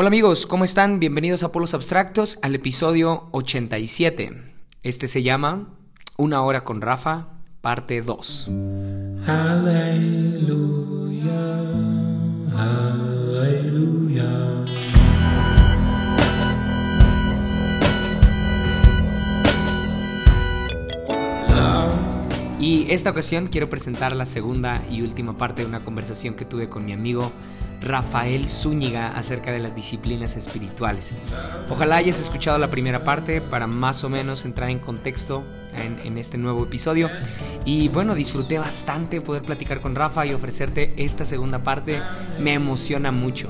Hola amigos, ¿cómo están? Bienvenidos a Polos Abstractos al episodio 87. Este se llama Una hora con Rafa, parte 2. Aleluya, aleluya. Y esta ocasión quiero presentar la segunda y última parte de una conversación que tuve con mi amigo Rafael Zúñiga acerca de las disciplinas espirituales. Ojalá hayas escuchado la primera parte para más o menos entrar en contexto en, este nuevo episodio. Y bueno, disfruté bastante poder platicar con Rafa y ofrecerte esta segunda parte. Me emociona mucho.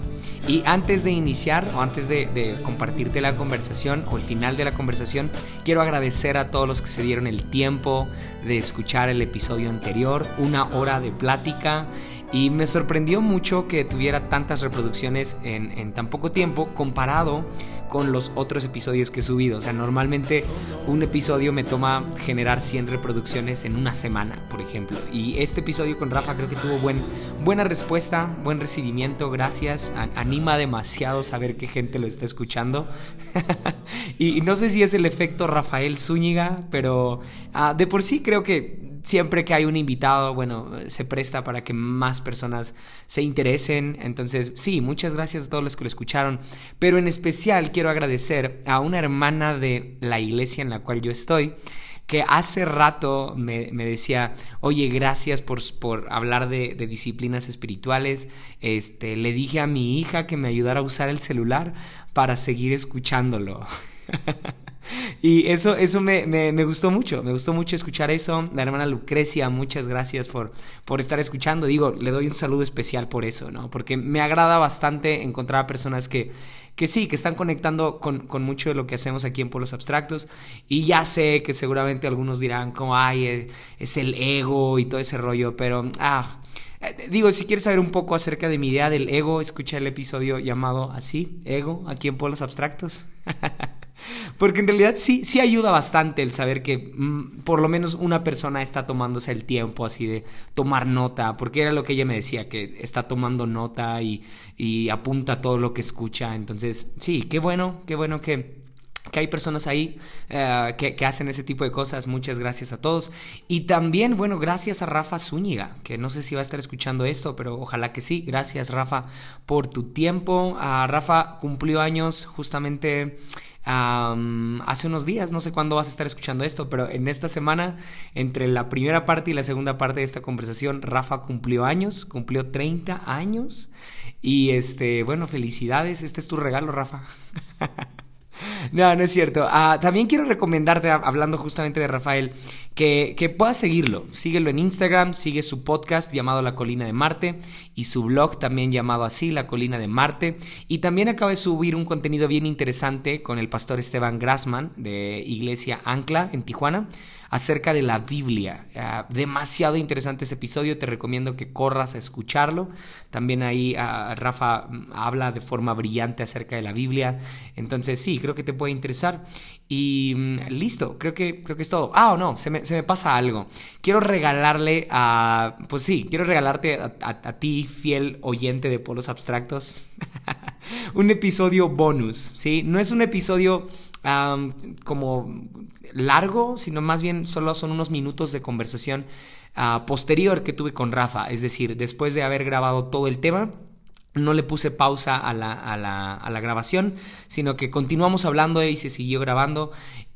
Y antes de iniciar o antes de, de, compartirte la conversación o el final de la conversación, quiero agradecer a todos los que se dieron el tiempo de escuchar el episodio anterior, una hora de plática. Y me sorprendió mucho que tuviera tantas reproducciones en, tan poco tiempo comparado con los otros episodios que he subido. O sea, normalmente un episodio me toma generar 100 reproducciones en una semana, por ejemplo. Y este episodio con Rafa creo que tuvo buen, buena respuesta, buen recibimiento, gracias. anima demasiado saber que gente lo está escuchando. y, no sé si es el efecto Rafael Zúñiga, pero ah, de por sí creo que siempre que hay un invitado, bueno, se presta para que más personas se interesen. Entonces, sí, muchas gracias a todos los que lo escucharon. Pero en especial quiero agradecer a una hermana de la iglesia en la cual yo estoy que hace rato me, decía, oye, gracias por, por hablar de, de, disciplinas espirituales. Este, le dije a mi hija que me ayudara a usar el celular para seguir escuchándolo. Y eso, eso me, me, gustó mucho, me gustó mucho escuchar eso. La hermana Lucrecia, muchas gracias por, por estar escuchando. Digo, le doy un saludo especial por eso, ¿no? Porque me agrada bastante encontrar a personas que, que sí, que están conectando con, con, mucho de lo que hacemos aquí en Polos Abstractos. Y ya sé que seguramente algunos dirán como, ay, es, es el ego y todo ese rollo, pero, ah, eh, Digo, si quieres saber un poco acerca de mi idea del ego, escucha el episodio llamado así, Ego, aquí en Polos Abstractos. Porque en realidad sí, sí ayuda bastante el saber que mm, por lo menos una persona está tomándose el tiempo así de tomar nota, porque era lo que ella me decía, que está tomando nota y, y apunta todo lo que escucha. Entonces, sí, qué bueno, qué bueno que que hay personas ahí eh, que, que, hacen ese tipo de cosas. Muchas gracias a todos. Y también, bueno, gracias a Rafa Zúñiga, que no sé si va a estar escuchando esto, pero ojalá que sí. Gracias, Rafa, por tu tiempo. a Rafa cumplió años justamente hace unos días, no sé cuándo vas a estar escuchando esto, pero en esta semana, entre la primera parte y la segunda parte de esta conversación, Rafa cumplió años, cumplió 30 años. Y este, bueno, felicidades, este es tu regalo, Rafa. No, no es cierto. Ah, también quiero recomendarte, hablando justamente de Rafael, que, que, puedas seguirlo. Síguelo en Instagram, sigue su podcast llamado La Colina de Marte y su blog también llamado así, La Colina de Marte. Y también acaba de subir un contenido bien interesante con el pastor Esteban Grassman de Iglesia Ancla en Tijuana acerca de la Biblia. Ah, demasiado interesante ese episodio, te recomiendo que corras a escucharlo. También ahí ah, Rafa mm, habla de forma brillante acerca de la Biblia. Entonces sí, creo que te puede interesar. Y mm, listo, creo que, creo que es todo. Ah, o no, se me, pasa algo. Quiero regalarle a... Pues sí, quiero regalarte a, ti, fiel oyente de polos abstractos, un episodio bonus, ¿sí? No es un episodio como largo, sino más bien solo son unos minutos de conversación ah, posterior que tuve con Rafa. Es decir, después de haber grabado todo el tema, no le puse pausa a la, a la, a la grabación, sino que continuamos hablando y se siguió grabando.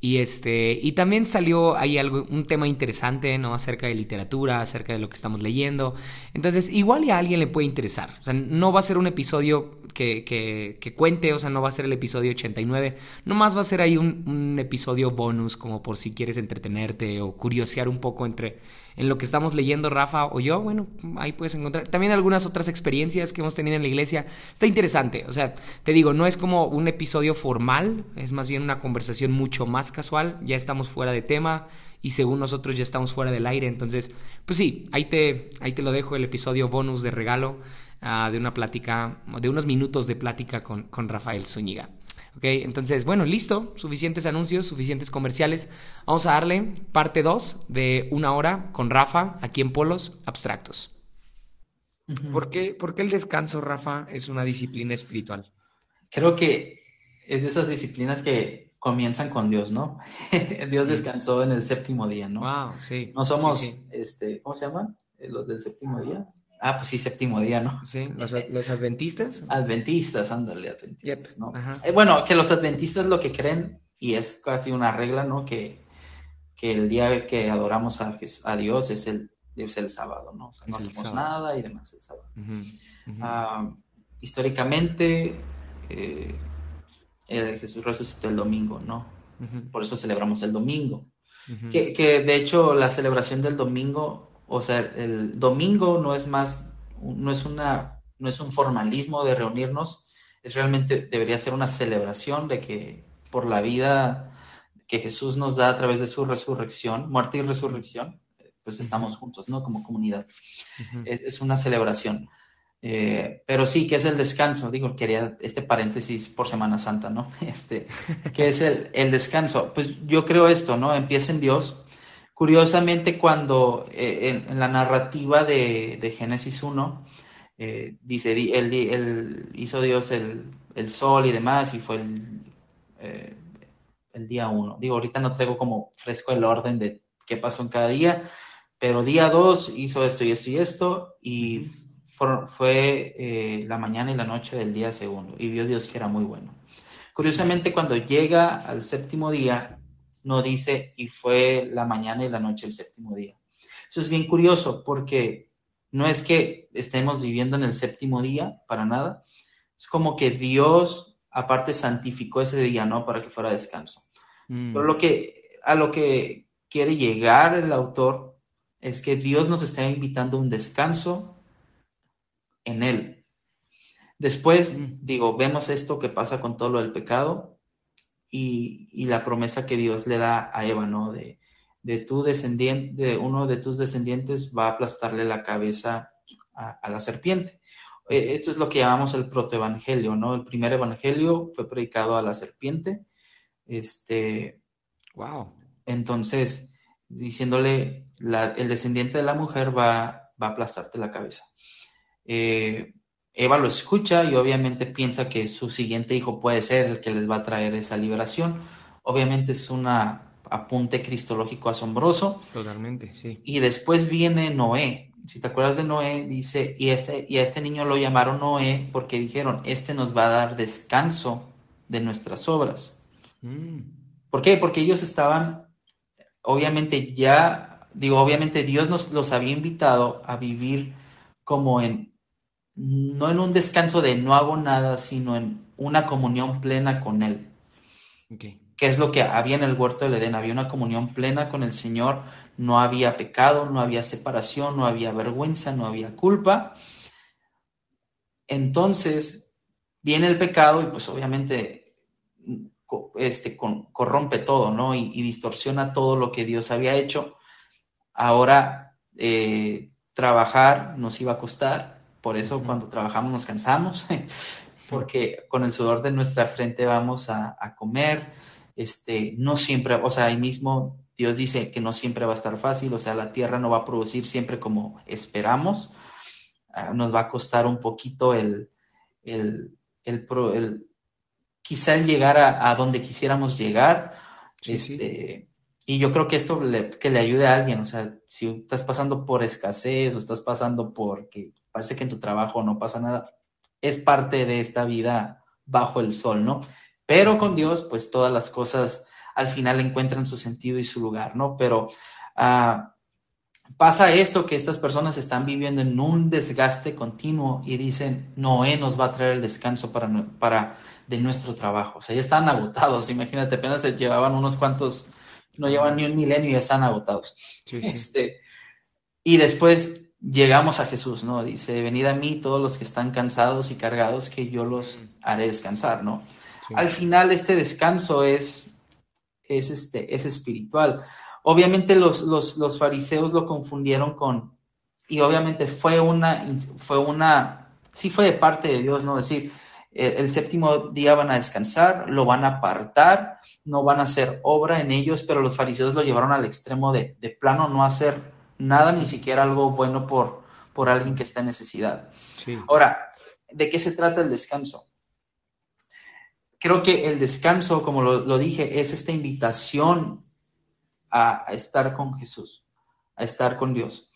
Y este, y también salió ahí algo, un tema interesante, ¿no? Acerca de literatura, acerca de lo que estamos leyendo. Entonces, igual a alguien le puede interesar. No va a ser un episodio que, que, que cuente, o sea, no va a ser el episodio 89. Nomás va a ser ahí un, un episodio bonus, como por si quieres entretenerte o curiosear un poco entre en lo que estamos leyendo Rafa o yo, bueno, ahí puedes encontrar también algunas otras experiencias que hemos tenido en la iglesia. Está interesante, o sea, te digo, no es como un episodio formal, es más bien una conversación mucho más casual, ya estamos fuera de tema y según nosotros ya estamos fuera del aire, entonces, pues sí, ahí te, ahí te lo dejo el episodio bonus de regalo uh, de una plática, de unos minutos de plática con, con Rafael Zúñiga. Ok, entonces, bueno, listo, suficientes anuncios, suficientes comerciales. Vamos a darle parte 2 de una hora con Rafa aquí en Polos Abstractos. ¿Por, qué, ¿Por qué el descanso, Rafa, es una disciplina espiritual? creo que es de esas disciplinas que comienzan con Dios, ¿no? Dios descansó en el séptimo día, ¿no? Wow, sí. No somos, este, ¿cómo se llaman? Eh, los del séptimo día. Ah, pues sí, séptimo día, ¿no? Sí, los, adventistas. Adventistas, ándale, adventistas, ¿no? Eh, bueno, que los adventistas lo que creen, y es casi una regla, ¿no? Que, que el día que adoramos a, a Dios es el, es el sábado, ¿no? O sea, no hacemos nada y demás el sábado. Ah, históricamente, eh, Jesús resucitó el domingo, ¿no? Por eso celebramos el domingo. que, que, de hecho la celebración del domingo, o sea, el domingo no es más, no es una, no es un formalismo de reunirnos, es realmente debería ser una celebración de que por la vida que Jesús nos da a través de su resurrección, muerte y resurrección, pues estamos juntos, ¿no? Como comunidad. es, una celebración. Eh, pero sí, que es el descanso? Digo, quería este paréntesis por Semana Santa, ¿no? Este, ¿qué es el, el descanso? Pues yo creo esto, ¿no? Empieza en Dios. Curiosamente, cuando eh, en, la narrativa de, de Génesis 1, eh, dice, él, hizo Dios el, el, sol y demás, y fue el, el día 1. Digo, ahorita no traigo como fresco el orden de qué pasó en cada día, pero día 2 hizo esto y esto y esto, y fue eh, la mañana y la noche del día segundo, y vio Dios que era muy bueno. Curiosamente, cuando llega al séptimo día, no dice, y fue la mañana y la noche del séptimo día. Eso es bien curioso, porque no es que estemos viviendo en el séptimo día, para nada. Es como que Dios, aparte, santificó ese día, ¿no? Para que fuera descanso. Mm. Pero lo que, a lo que quiere llegar el autor es que Dios nos está invitando a un descanso en Él. Después, digo, vemos esto que pasa con todo lo del pecado y, la promesa que Dios le da a Eva, ¿no? De, de tu descendiente, de uno de tus descendientes va a aplastarle la cabeza a, la serpiente. Eh, esto es lo que llamamos el protoevangelio, ¿no? El primer evangelio fue predicado a la serpiente. Este. Wow. Entonces, diciéndole, el descendiente de la mujer va, va a aplastarte la cabeza. Eh, Eva lo escucha y obviamente piensa que su siguiente hijo puede ser el que les va a traer esa liberación. Obviamente es un apunte cristológico asombroso. Totalmente, sí. Y después viene Noé. Si te acuerdas de Noé, dice, y, este, y a este niño lo llamaron Noé porque dijeron, este nos va a dar descanso de nuestras obras. Mm. ¿Por qué? Porque ellos estaban, obviamente ya, digo, obviamente Dios nos los había invitado a vivir como en no en un descanso de no hago nada, sino en una comunión plena con Él. Okay. Que es lo que había en el huerto del Edén, había una comunión plena con el Señor, no había pecado, no había separación, no había vergüenza, no había culpa. Entonces viene el pecado y pues obviamente este, corrompe todo, ¿no? Y, distorsiona todo lo que Dios había hecho. Ahora eh, trabajar nos iba a costar, por eso cuando trabajamos nos cansamos, porque con el sudor de nuestra frente vamos a, comer. Este, no siempre, o sea, ahí mismo Dios dice que no siempre va a estar fácil, o sea, la tierra no va a producir siempre como esperamos. Ah, nos va a costar un poquito el, el, el, quizá el llegar a, donde quisiéramos llegar. este, Y yo creo que esto le, que le ayude a alguien, o sea, si estás pasando por escasez o estás pasando por que parece que en tu trabajo no pasa nada. Es parte de esta vida bajo el sol, ¿no? Pero con Dios, pues todas las cosas al final encuentran su sentido y su lugar, ¿no? Pero ah, pasa esto que estas personas están viviendo en un desgaste continuo y dicen, Noé nos va a traer el descanso para, para de nuestro trabajo. O sea, ya están agotados, imagínate, apenas se llevaban unos cuantos, no llevan ni un milenio y ya están agotados. Este, y después llegamos a Jesús, ¿no? Dice, venid a mí todos los que están cansados y cargados, que yo los haré descansar, ¿no? Al final este descanso es, es, este, es espiritual. Obviamente los, los, los, fariseos lo confundieron con, y obviamente fue una, fue una, sí fue de parte de Dios, ¿no? Es decir, el, séptimo día van a descansar, lo van a apartar, no van a hacer obra en ellos, pero los fariseos lo llevaron al extremo de, de plano no hacer nada, ni siquiera algo bueno por, por alguien que está en necesidad. Ahora, ¿de qué se trata el descanso? creo que el descanso, como lo, dije, es esta invitación a, estar con Jesús, a estar con Dios.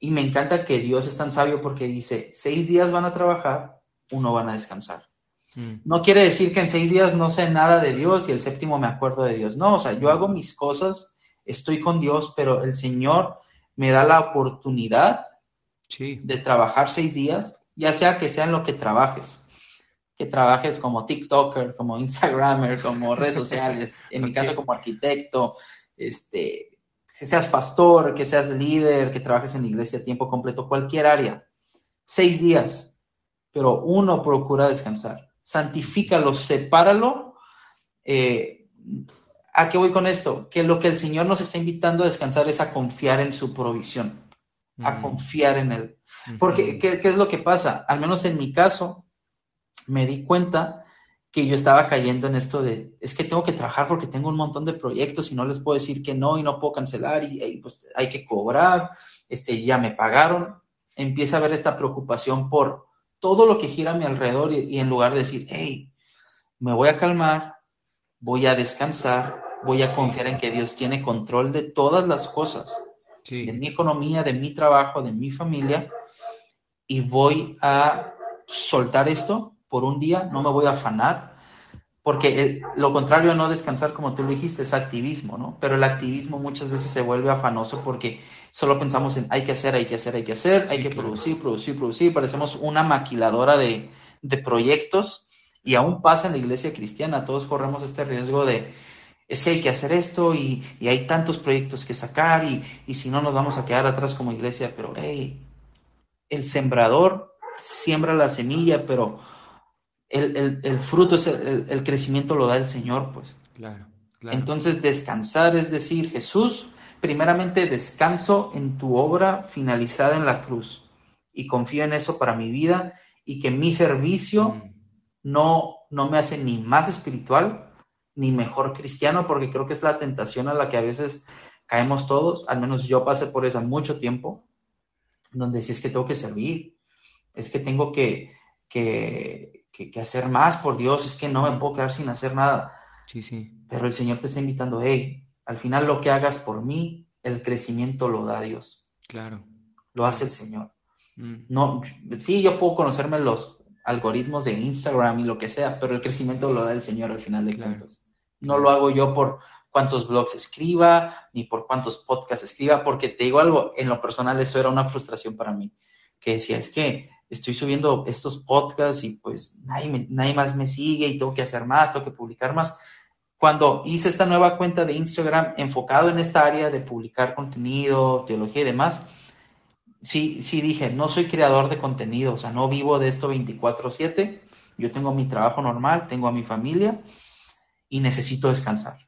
Y me encanta que Dios es tan sabio porque dice, seis días van a trabajar, uno van a descansar. Mm. No quiere decir que en seis días no sé nada de Dios y el séptimo me acuerdo de Dios. No, o sea, yo hago mis cosas, estoy con Dios, pero el Señor me da la oportunidad de trabajar seis días, ya sea que sea en lo que trabajes que trabajes como TikToker, como Instagramer, como redes sociales, en mi caso como arquitecto, este, que seas pastor, que seas líder, que trabajes en la iglesia a tiempo completo, cualquier área. Seis días, pero uno procura descansar. Santifícalo, sepáralo. Eh, ¿A qué voy con esto? Que lo que el Señor nos está invitando a descansar es a confiar en su provisión, a confiar en Él. Porque, ¿qué, ¿qué, es lo que pasa? Al menos en mi caso, me di cuenta que yo estaba cayendo en esto de, es que tengo que trabajar porque tengo un montón de proyectos y no les puedo decir que no y no puedo cancelar y, pues hay que cobrar, este, ya me pagaron. Empieza a haber esta preocupación por todo lo que gira a mi alrededor y, en lugar de decir, hey, me voy a calmar, voy a descansar, voy a confiar en que Dios tiene control de todas las cosas, de mi economía, de mi trabajo, de mi familia, y voy a soltar esto por un día, no me voy a afanar, porque lo contrario a no descansar, como tú lo dijiste, es activismo, ¿no? Pero el activismo muchas veces se vuelve afanoso porque solo pensamos en hay que hacer, hay que hacer, hay que hacer, hay que producir, producir, producir, parecemos una maquiladora de, proyectos y aún pasa en la iglesia cristiana, todos corremos este riesgo de, es que hay que hacer esto y, hay tantos proyectos que sacar y, y, si no nos vamos a quedar atrás como iglesia, pero hey, el sembrador siembra la semilla, pero el, fruto, es el, crecimiento lo da el Señor, pues. Claro, Entonces, descansar es decir, Jesús, primeramente descanso en tu obra finalizada en la cruz y confío en eso para mi vida y que mi servicio mm. no, no me hace ni más espiritual ni mejor cristiano, porque creo que es la tentación a la que a veces caemos todos, al menos yo pasé por eso mucho tiempo, donde si es que tengo que servir, es que tengo que, que, que, hacer más por Dios, es que no me puedo quedar sin hacer nada. Sí, sí. Pero el Señor te está invitando, hey, al final lo que hagas por mí, el crecimiento lo da Dios. Claro. Lo hace el Señor. Mm. No, sí, yo puedo conocerme los algoritmos de Instagram y lo que sea, pero el crecimiento lo da el Señor al final de cuentas. No lo hago yo por cuántos blogs escriba, ni por cuántos podcasts escriba, porque te digo algo, en lo personal eso era una frustración para mí, que decía, es que estoy subiendo estos podcasts y pues nadie, nadie más me sigue y tengo que hacer más, tengo que publicar más. Cuando hice esta nueva cuenta de Instagram enfocado en esta área de publicar contenido, teología y demás, sí, sí dije, no soy creador de contenido, o sea, no vivo de esto 24/7, yo tengo mi trabajo normal, tengo a mi familia y necesito descansar,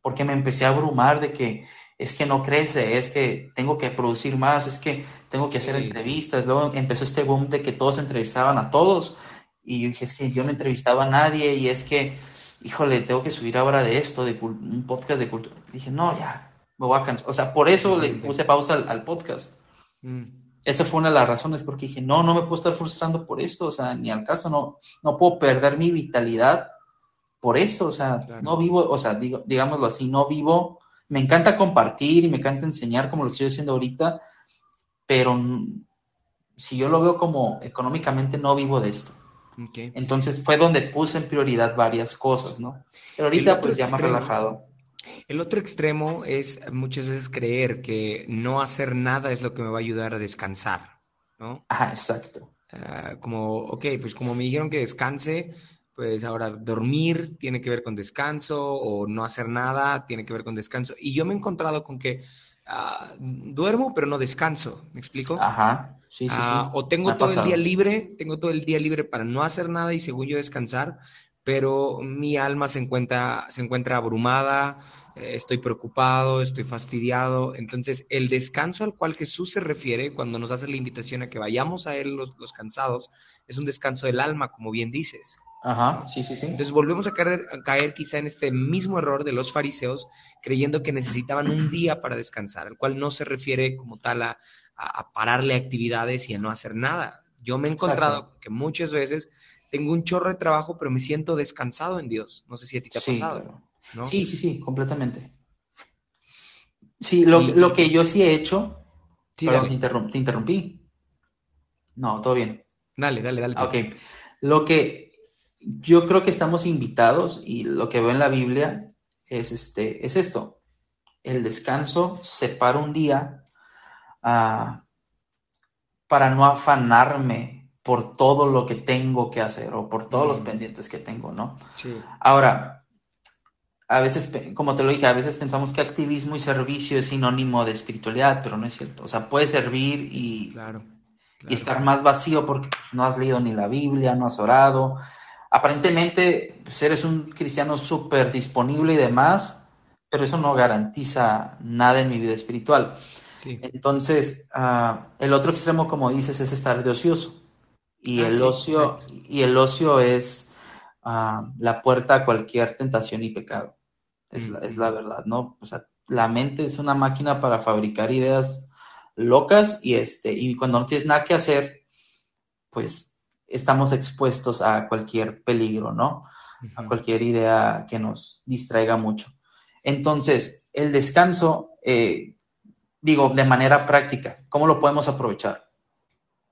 porque me empecé a abrumar de que es que no crece, es que tengo que producir más, es que tengo que hacer entrevistas. Luego empezó este boom de que todos entrevistaban a todos y yo dije, es que yo no entrevistaba a nadie y es que, híjole, tengo que subir ahora de esto, de un podcast de cultura. dije, no, ya, me voy a cansar. O sea, por eso le puse pausa al, podcast. Mm. Esa fue una de las razones, porque dije, no, no me puedo estar frustrando por esto, o sea, ni al caso, no, no puedo perder mi vitalidad por esto, o sea, no vivo, o sea, digo, digámoslo así, no vivo me encanta compartir y me encanta enseñar como lo estoy haciendo ahorita, pero si yo lo veo como económicamente no vivo de esto. Entonces fue donde puse en prioridad varias cosas, ¿no? Pero ahorita pues ya más relajado. El otro extremo es muchas veces creer que no hacer nada es lo que me va a ayudar a descansar, ¿no? Ah, exacto. Ah, como, ok, pues como me dijeron que descanse, pues ahora dormir tiene que ver con descanso o no hacer nada tiene que ver con descanso. Y yo me he encontrado con que ah, duermo pero no descanso, ¿me explico? Ajá, sí, sí, sí. Ah, o tengo todo el día libre, tengo todo el día libre para no hacer nada y según yo descansar, pero mi alma se encuentra, se encuentra abrumada, eh, estoy preocupado, estoy fastidiado. Entonces, el descanso al cual Jesús se refiere cuando nos hace la invitación a que vayamos a Él los, los cansados, es un descanso del alma, como bien dices. Ajá, sí, sí, sí. Entonces volvemos a caer, a caer quizá en este mismo error de los fariseos, creyendo que necesitaban un día para descansar, al cual no se refiere como tal a, a, pararle actividades y a no hacer nada. Yo me he encontrado que muchas veces tengo un chorro de trabajo, pero me siento descansado en Dios. No sé si a ti te ha pasado. Sí, sí, sí, completamente. Sí, lo, que yo sí he hecho, perdón, te, interrumpí. No, todo bien. Dale, dale, dale. Ok. Lo que yo creo que estamos invitados y lo que veo en la Biblia es, este, es esto. El descanso separa un día ah, para no afanarme por todo lo que tengo que hacer o por todos los pendientes que tengo, ¿no? Sí. Ahora, a veces, como te lo dije, a veces pensamos que activismo y servicio es sinónimo de espiritualidad, pero no es cierto. O sea, puede servir y, claro, y estar más vacío porque no has leído ni la Biblia, no has orado. Aparentemente, pues eres un cristiano súper disponible y demás, pero eso no garantiza nada en mi vida espiritual. Entonces, ah, el otro extremo, como dices, es estar de ocioso. Y ah, el ocio, y el ocio es ah, la puerta a cualquier tentación y pecado. Es, la, es la verdad, ¿no? O sea, la mente es una máquina para fabricar ideas locas y este, y cuando no tienes nada que hacer, pues estamos expuestos a cualquier peligro, ¿no? A cualquier idea que nos distraiga mucho. Entonces, el descanso, eh, digo, de manera práctica, ¿cómo lo podemos aprovechar?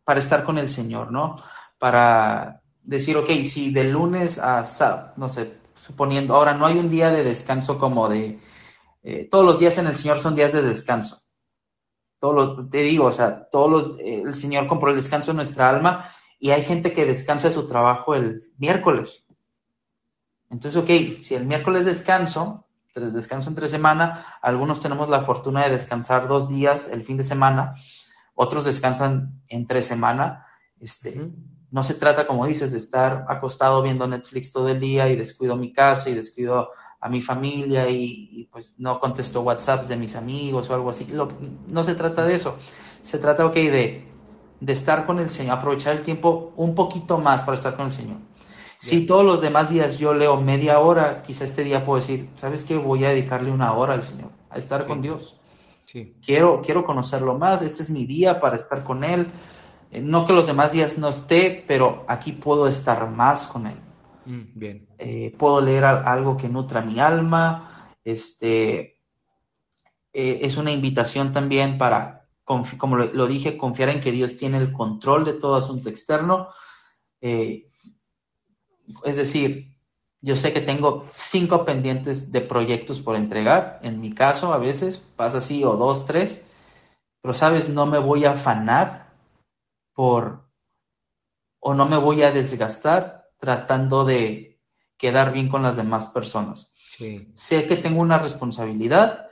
Para estar con el Señor, ¿no? Para decir, ok, si de lunes a sábado, no sé, suponiendo, ahora no hay un día de descanso como de, eh, todos los días en el Señor son días de descanso. Todos los, te digo, o sea, todos los, eh, el Señor compró el descanso en nuestra alma y hay gente que descansa su trabajo el miércoles. Entonces, ok, si el miércoles descanso, descanso entre semana, algunos tenemos la fortuna de descansar dos días el fin de semana, otros descansan entre semana. Este, No se trata, como dices, de estar acostado viendo Netflix todo el día y descuido mi casa y descuido a mi familia y, pues no contesto WhatsApps de mis amigos o algo así. no se trata de eso. Se trata, ok, de, de estar con el Señor, aprovechar el tiempo un poquito más para estar con el Señor. Si todos los demás días yo leo media hora, quizá este día puedo decir, ¿sabes qué? Voy a dedicarle una hora al Señor, a estar con Dios. Quiero, quiero conocerlo más, este es mi día para estar con Él. Eh, no que los demás días no esté, pero aquí puedo estar más con Él. Mm, bien. Eh, puedo leer algo que nutra mi alma. Este, eh, es una invitación también para, como lo, dije, confiar en que Dios tiene el control de todo asunto externo. Es decir, yo sé que tengo cinco pendientes de proyectos por entregar. En mi caso, a veces pasa así, o dos, tres. Pero, ¿sabes? No me voy a afanar por, o no me voy a desgastar tratando de quedar bien con las demás personas. Sé que tengo una responsabilidad,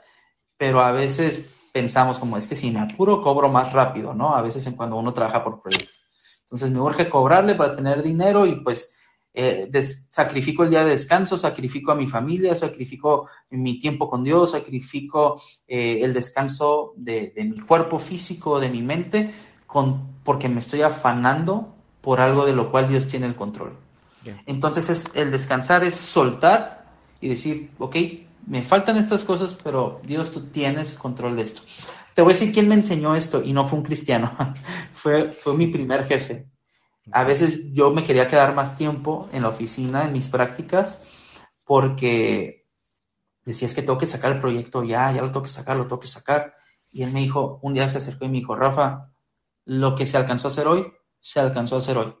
pero a veces pensamos como es que si me apuro cobro más rápido, ¿no? A veces en cuando uno trabaja por proyectos. Entonces me urge cobrarle para tener dinero y pues eh, sacrifico el día de descanso, sacrifico a mi familia, sacrifico mi tiempo con Dios, sacrifico eh, el descanso de, mi cuerpo físico, de mi mente, con, porque me estoy afanando por algo de lo cual Dios tiene el control. Entonces es, el descansar es soltar y decir, ok, me faltan estas cosas, pero Dios tú tienes control de esto. Te voy a decir quién me enseñó esto y no fue un cristiano, fue, fue mi primer jefe. A veces yo me quería quedar más tiempo en la oficina, en mis prácticas, porque decía, es que tengo que sacar el proyecto ya, ya lo tengo que sacar, lo tengo que sacar. Y él me dijo, un día se acercó y me dijo, Rafa, lo que se alcanzó a hacer hoy, se alcanzó a hacer hoy.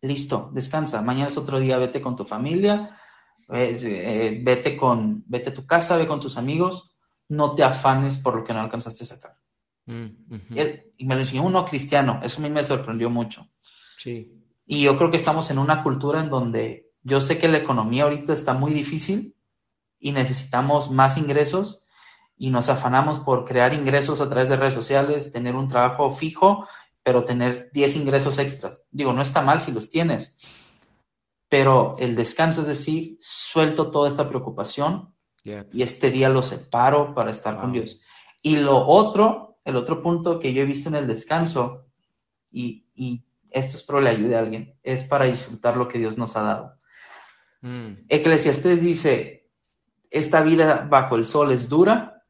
Listo, descansa. Mañana es otro día, vete con tu familia, eh, eh, vete con, vete a tu casa, ve con tus amigos, no te afanes por lo que no alcanzaste a sacar. Mm, y, me lo enseñó uno cristiano, eso a mí me sorprendió mucho. Y yo creo que estamos en una cultura en donde yo sé que la economía ahorita está muy difícil y necesitamos más ingresos y nos afanamos por crear ingresos a través de redes sociales, tener un trabajo fijo, pero tener 10 ingresos extras. Digo, no está mal si los tienes, pero el descanso es decir, suelto toda esta preocupación y este día lo separo para estar con Dios. Y lo otro, el otro punto que yo he visto en el descanso, y, y esto es para le ayude a alguien, es para disfrutar lo que Dios nos ha dado. Mm. Eclesiastés dice, esta vida bajo el sol es dura,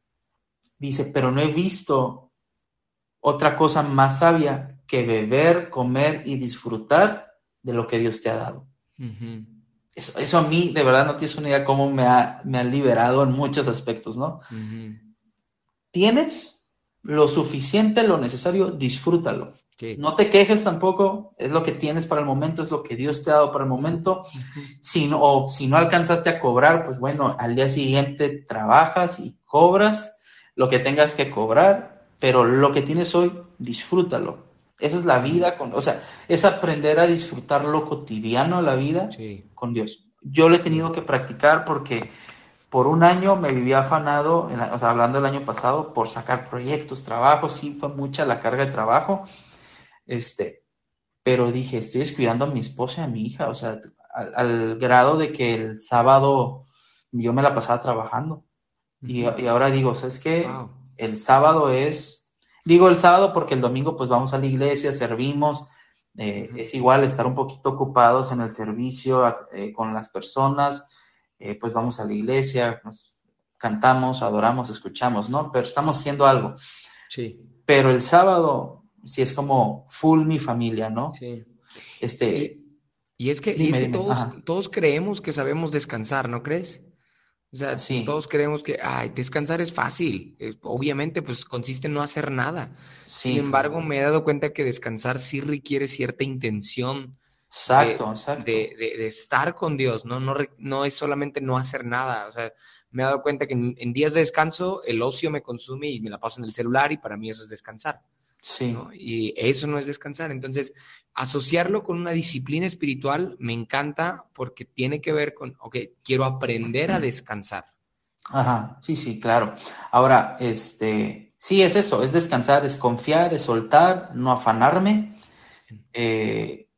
dice, pero no he visto otra cosa más sabia que beber, comer y disfrutar de lo que Dios te ha dado. Eso, a mí, de verdad, no tienes una idea cómo me ha, me ha liberado en muchos aspectos, ¿no? Tienes lo suficiente, lo necesario, disfrútalo. No te quejes tampoco, es lo que tienes para el momento, es lo que Dios te ha dado para el momento. si no, o si no alcanzaste a cobrar, pues bueno, al día siguiente trabajas y cobras lo que tengas que cobrar, pero lo que tienes hoy, disfrútalo. Esa es la vida, con, o sea, es aprender a disfrutar lo cotidiano, la vida con Dios. Yo lo he tenido que practicar porque por un año me vivía afanado, o sea, hablando del año pasado, por sacar proyectos, trabajos, sí fue mucha la carga de trabajo, este, pero dije, estoy descuidando a mi esposa y a mi hija, o sea, al, grado de que el sábado yo me la pasaba trabajando. y, ahora digo, ¿sabes qué? El sábado es, digo el sábado porque el domingo pues vamos a la iglesia, servimos, eh, es igual estar un poquito ocupados en el servicio eh, con las personas, eh, pues vamos a la iglesia, cantamos, adoramos, escuchamos, ¿no? Pero estamos haciendo algo. Sí. Pero el sábado si es como full mi familia, ¿no? Sí. Este, y, es que, todos, todos, creemos que sabemos descansar, ¿no crees? O sea, todos creemos que, ay, descansar es fácil. obviamente, pues consiste en no hacer nada. Sin embargo, me he dado cuenta que descansar sí requiere cierta intención. Exacto, de, exacto. De, estar con Dios, ¿no? No, no es solamente no hacer nada. O sea, me he dado cuenta que en días de descanso el ocio me consume y me la paso en el celular y para mí eso es descansar. Sí. Y eso no es descansar. Entonces, asociarlo con una disciplina espiritual me encanta porque tiene que ver con, ok, quiero aprender a descansar. Ajá, sí, sí, claro. Ahora, este, sí, es eso, es descansar, es confiar, es soltar, no afanarme eh,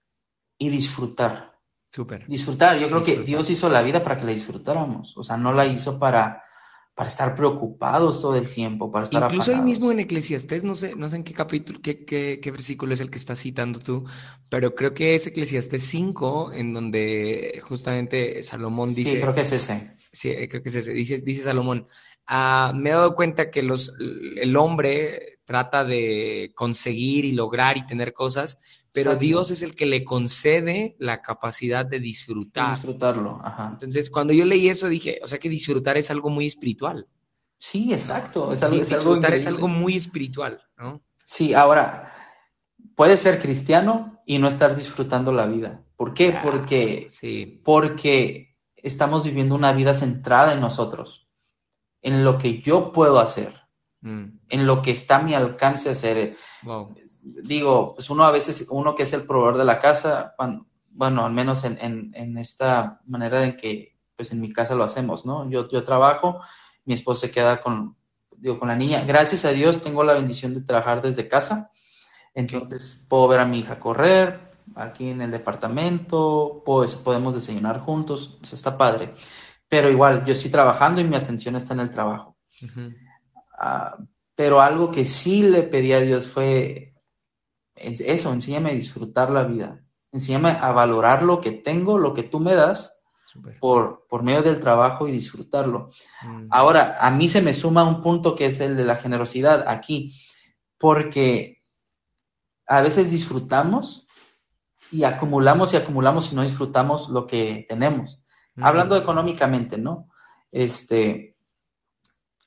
y disfrutar. Súper. Disfrutar, yo creo que Dios hizo la vida para que la disfrutáramos, o sea, no la hizo para para estar preocupados todo el tiempo, para estar Incluso ahí mismo en Eclesiastés, no sé, no sé en qué capítulo, qué, qué, qué, versículo es el que estás citando tú, pero creo que es Eclesiastés 5, en donde justamente Salomón dice... Sí, creo que es ese. Sí, eh, creo que es ese. Dice, dice Salomón, ah, me he dado cuenta que los, el hombre trata de conseguir y lograr y tener cosas, pero Dios es el que le concede la capacidad de disfrutar. disfrutarlo, ajá. Entonces, cuando yo leí eso dije, o sea que disfrutar es algo muy espiritual. Sí, exacto. Es algo, disfrutar es algo muy espiritual, ¿no? Sí, ahora, puede ser cristiano y no estar disfrutando la vida. ¿Por qué? porque, sí. porque estamos viviendo una vida centrada en nosotros, en lo que yo puedo hacer. En lo que está a mi alcance hacer. Wow digo, pues uno a veces, uno que es el proveedor de la casa, bueno, al menos en, en, esta manera en que, pues en mi casa lo hacemos, ¿no? Yo, yo trabajo, mi esposo se queda con, digo, con la niña. Gracias a Dios tengo la bendición de trabajar desde casa, entonces puedo ver a mi hija correr aquí en el departamento, pues podemos desayunar juntos, pues está padre. Pero igual, yo estoy trabajando y mi atención está en el trabajo. Ah, pero algo que sí le pedí a Dios fue eso, enséñame a disfrutar la vida, enséñame a valorar lo que tengo, lo que tú me das, por, por medio del trabajo y disfrutarlo. Mm. Ahora, a mí se me suma un punto que es el de la generosidad aquí, porque a veces disfrutamos y acumulamos y acumulamos y no disfrutamos lo que tenemos. Mm. Hablando económicamente, ¿no? Este,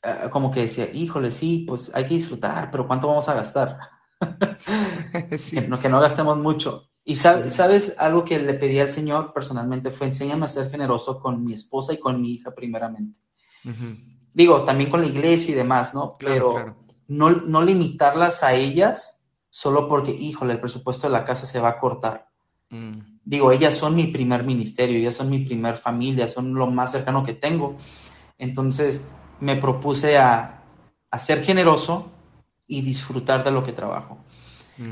ah, como que decía, híjole, sí, pues hay que disfrutar, pero ¿cuánto vamos a gastar? que, no, gastemos mucho. Y sabes, algo que le pedí al Señor personalmente fue enséñame a ser generoso con mi esposa y con mi hija primeramente. Digo, también con la iglesia y demás, ¿no? Pero No, no limitarlas a ellas solo porque, híjole, el presupuesto de la casa se va a cortar. Mm. Digo, ellas son mi primer ministerio, ellas son mi primer familia, son lo más cercano que tengo. Entonces me propuse a, a ser generoso y disfrutar de lo que trabajo.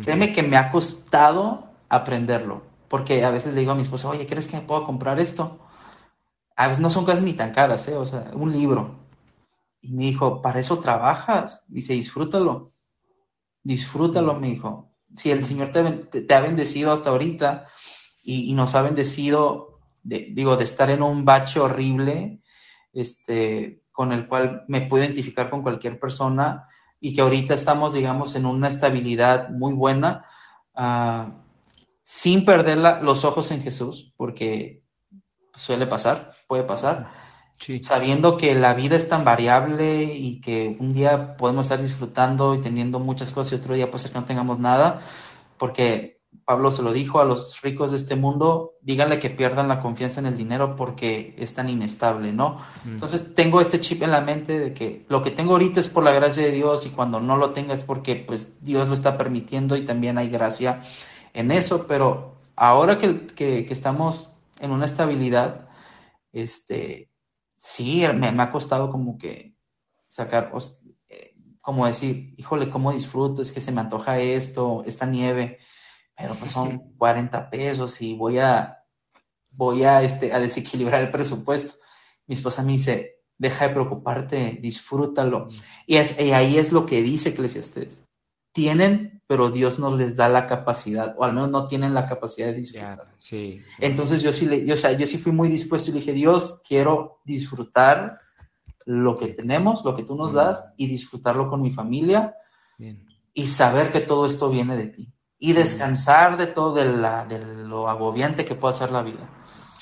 Créeme que me ha costado aprenderlo, porque a veces le digo a mi esposa, oye, ¿crees que me puedo comprar esto? A veces no son cosas ni tan caras, ¿eh? o sea, un libro. Y me dijo, ¿para eso trabajas? Dice, disfrútalo. Disfrútalo, me dijo. Si el Señor te, ha bendecido hasta ahorita y, nos ha bendecido, digo, de estar en un bache horrible, este, con el cual me puedo identificar con cualquier persona, y que ahorita estamos, digamos, en una estabilidad muy buena, ah, sin perder los ojos en Jesús, porque suele pasar, puede pasar, sabiendo que la vida es tan variable y que un día podemos estar disfrutando y teniendo muchas cosas y otro día puede ser que no tengamos nada, porque Pablo se lo dijo a los ricos de este mundo, díganle que pierdan la confianza en el dinero porque es tan inestable, ¿no? Mm. Entonces tengo este chip en la mente de que lo que tengo ahorita es por la gracia de Dios y cuando no lo tenga es porque pues Dios lo está permitiendo y también hay gracia en eso, pero ahora que, que, estamos en una estabilidad, este, sí, me, ha costado como que sacar, eh, como decir, híjole, ¿cómo disfruto? Es que se me antoja esto, esta nieve, pero pues son 40 pesos y voy a, voy a, este, a desequilibrar el presupuesto. Mi esposa me dice, deja de preocuparte, disfrútalo. Y, es, y ahí es lo que dice Eclesiastes. Tienen pero Dios no les da la capacidad, o al menos no tienen la capacidad de disfrutar. sí, Entonces yo sí, le, yo, o sea, yo sí fui muy dispuesto y le dije, Dios, quiero disfrutar lo que tenemos, lo que tú nos das, y disfrutarlo con mi familia, y saber que todo esto viene de ti, y descansar de todo de, la, de lo agobiante que puede ser la vida.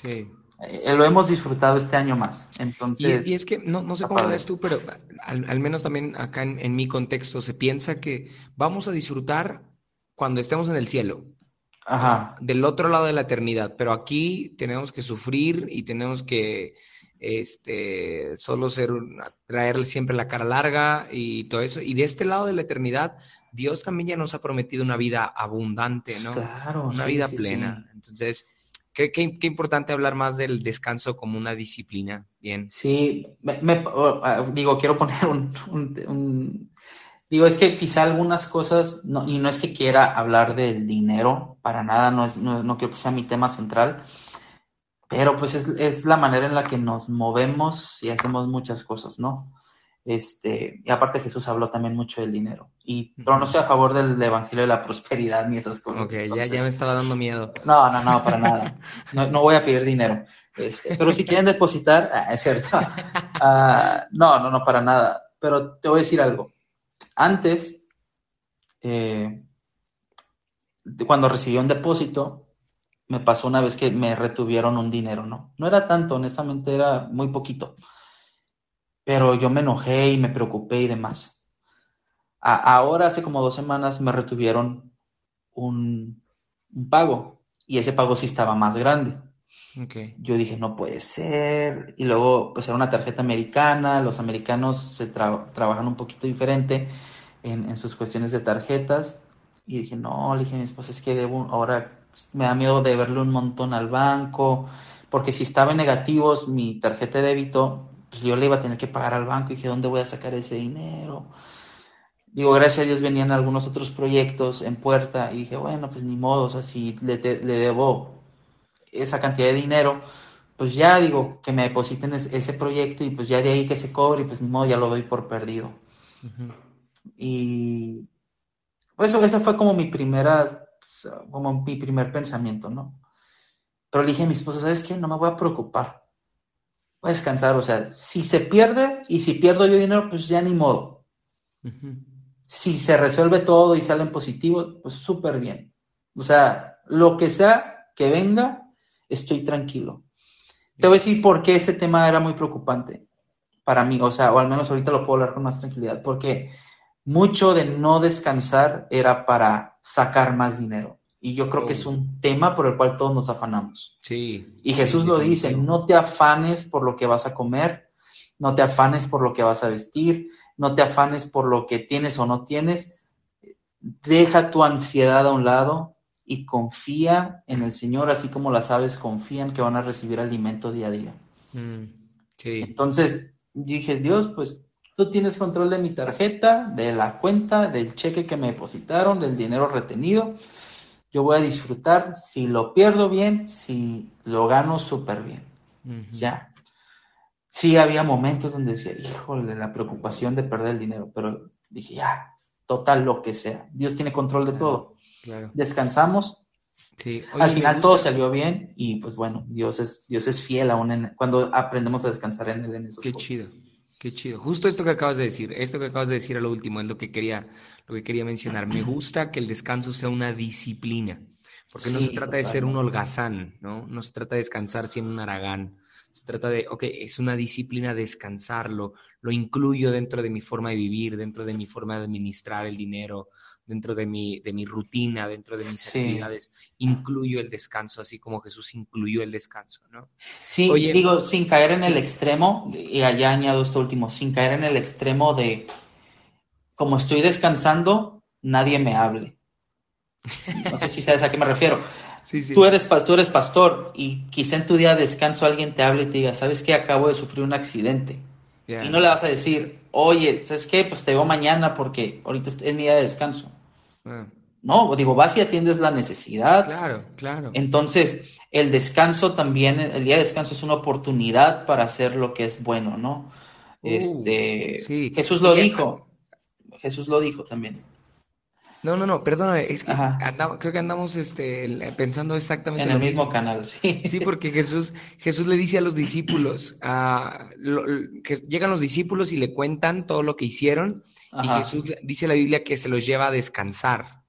Sí. Eh, lo hemos disfrutado este año más. Entonces, y, es que no, no sé cómo lo ves tú, pero al, menos también acá en, mi contexto se piensa que vamos a disfrutar cuando estemos en el cielo. Ajá. Del otro lado de la eternidad, pero aquí tenemos que sufrir y tenemos que este solo ser traerle siempre la cara larga y todo eso. Y de este lado de la eternidad, Dios también ya nos ha prometido una vida abundante, ¿no? Claro, una vida plena. Entonces, Qué, qué, importante hablar más del descanso como una disciplina. Bien. Sí, me, digo, quiero poner un, Digo, es que quizá algunas cosas, no, y no es que quiera hablar del dinero, para nada, no, es, no, no creo que sea mi tema central, pero pues es, es la manera en la que nos movemos y hacemos muchas cosas, ¿no? Este, y aparte Jesús habló también mucho del dinero. Y, pero no estoy a favor del evangelio de la prosperidad ni esas cosas. Ok, ya, ya, me estaba dando miedo. No, no, no, para nada. No, no voy a pedir dinero. Este, pero si quieren depositar, ah, es cierto. Ah, no, no, no, para nada. Pero te voy a decir algo. Antes, eh, cuando recibí un depósito, me pasó una vez que me retuvieron un dinero, ¿no? No era tanto, honestamente era muy poquito pero yo me enojé y me preocupé y demás. ahora, hace como dos semanas, me retuvieron un, pago y ese pago sí estaba más grande. Yo dije, no puede ser. Y luego, pues era una tarjeta americana. Los americanos se trabajan un poquito diferente en, sus cuestiones de tarjetas. Y dije, no, le dije a mi esposa, es que debo, ahora me da miedo de verle un montón al banco. Porque si estaba en negativos mi tarjeta de débito, pues yo le iba a tener que pagar al banco y dije, ¿dónde voy a sacar ese dinero? Digo, gracias a Dios venían algunos otros proyectos en puerta y dije, bueno, pues ni modo, o sea, si le, debo esa cantidad de dinero, pues ya digo, que me depositen ese proyecto y pues ya de ahí que se cobre y pues ni modo, ya lo doy por perdido. Y pues eso, ese fue como mi primera, como mi primer pensamiento, ¿no? Pero le dije a mi esposa, ¿sabes qué? No me voy a preocupar voy a descansar, o sea, si se pierde y si pierdo yo dinero, pues ya ni modo. Si se resuelve todo y salen positivos, pues súper bien. O sea, lo que sea que venga, estoy tranquilo. Te voy a decir por qué ese tema era muy preocupante para mí, o sea, o al menos ahorita lo puedo hablar con más tranquilidad, porque mucho de no descansar era para sacar más dinero. Y yo creo que es un tema por el cual todos nos afanamos. Sí. Y Jesús lo dice, no te afanes por lo que vas a comer, no te afanes por lo que vas a vestir, no te afanes por lo que tienes o no tienes. Deja tu ansiedad a un lado y confía en el Señor, así como las aves confían que van a recibir alimento día a día. Mm, sí. Entonces dije, Dios, pues tú tienes control de mi tarjeta, de la cuenta, del cheque que me depositaron, del dinero retenido yo voy a disfrutar si lo pierdo bien, si lo gano súper bien. Ya. Sí había momentos donde decía, híjole, la preocupación de perder el dinero, pero dije, ya, total lo que sea. Dios tiene control de todo. Descansamos. Al final todo salió bien y pues bueno, Dios es, Dios es fiel aún cuando aprendemos a descansar en él en Qué chido. Qué chido. Justo esto que acabas de decir, esto que acabas de decir a lo último es lo que quería, lo que quería mencionar. Me gusta que el descanso sea una disciplina, Porque no se trata de ser un holgazán, ¿no? No se trata de descansar siendo un aragán. Se trata de, ok, es una disciplina descansarlo, lo incluyo dentro de mi forma de vivir, dentro de mi forma de administrar el dinero, dentro de mi, de mi rutina, dentro de mis actividades, incluyo el descanso, así como Jesús incluyó el descanso, ¿no? Sí, digo, sin caer en el extremo, y allá añado esto último, sin caer en el extremo de, como estoy descansando, nadie me hable. No sé si sabes a qué me refiero. Tú, eres, tú eres pastor y quizá en tu día de descanso alguien te hable y te diga, ¿sabes qué? Acabo de sufrir un accidente. Y no le vas a decir, oye, ¿sabes qué? Pues te veo mañana porque ahorita es mi día de descanso. Ah. No, digo, vas y atiendes la necesidad. Claro, claro. Entonces, el descanso también, el día de descanso es una oportunidad para hacer lo que es bueno, ¿no? Uh, este, Jesús lo dijo. Jesús lo dijo también. No, no, no, perdóname, es que creo que andamos este, pensando exactamente en el mismo, canal, sí. Sí, porque Jesús, Jesús le dice a los discípulos, que llegan los discípulos y le cuentan todo lo que hicieron, y Jesús dice la Biblia que se los lleva a descansar.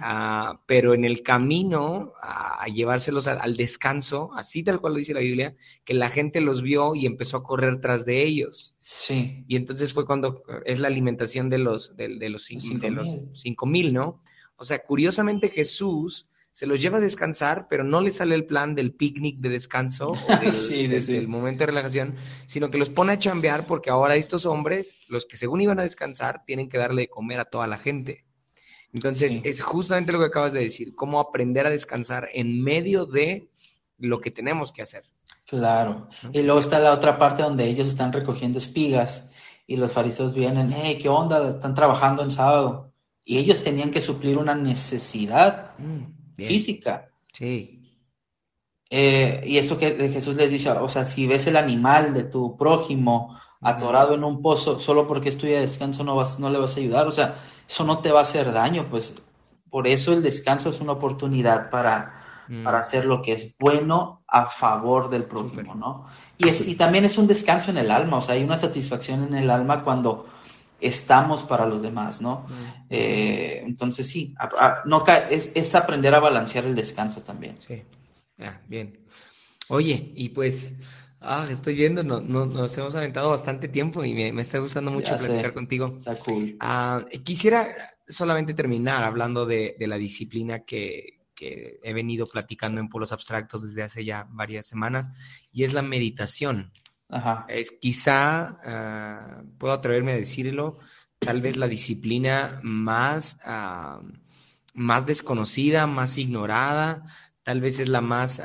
Ah, pero en el camino a, llevárselos al descanso, así tal cual lo dice la Biblia, que la gente los vio y empezó a correr tras de ellos. Sí. Y entonces fue cuando es la alimentación de los, de, los, cinco, los cinco mil, ¿no? O sea, curiosamente Jesús se los lleva a descansar, pero no le sale el plan del picnic de descanso del, momento de relajación, sino que los pone a chambear porque ahora estos hombres, los que según iban a descansar, tienen que darle de comer a toda la gente. Entonces, es justamente lo que acabas de decir, cómo aprender a descansar en medio de lo que tenemos que hacer. Claro. Y luego está la otra parte donde ellos están recogiendo espigas y los fariseos vienen, hey, ¿qué onda? Están trabajando en sábado. Y ellos tenían que suplir una necesidad mm, física. Sí. Eh, y eso que Jesús les dice, o sea, si ves el animal de tu prójimo atorado en un pozo, solo porque es de descanso no, vas, no le vas a ayudar. O sea, eso no te va a hacer daño, pues por eso el descanso es una oportunidad para, mm. para hacer lo que es bueno a favor del prójimo, ¿no? Y, es, y también es un descanso en el alma, o sea, hay una satisfacción en el alma cuando estamos para los demás, ¿no? Mm. Eh, entonces sí, no, es, es, aprender a balancear el descanso también. Sí, ah, bien. Oye, y pues Ah, estoy viendo, no, nos hemos aventado bastante tiempo y me, está gustando mucho platicar contigo. Está cool. Ah, quisiera solamente terminar hablando de, la disciplina que, he venido platicando en polos abstractos desde hace ya varias semanas y es la meditación. Ajá. Es quizá, ah, puedo atreverme a decirlo, tal vez la disciplina más, más desconocida, más ignorada, tal vez es la más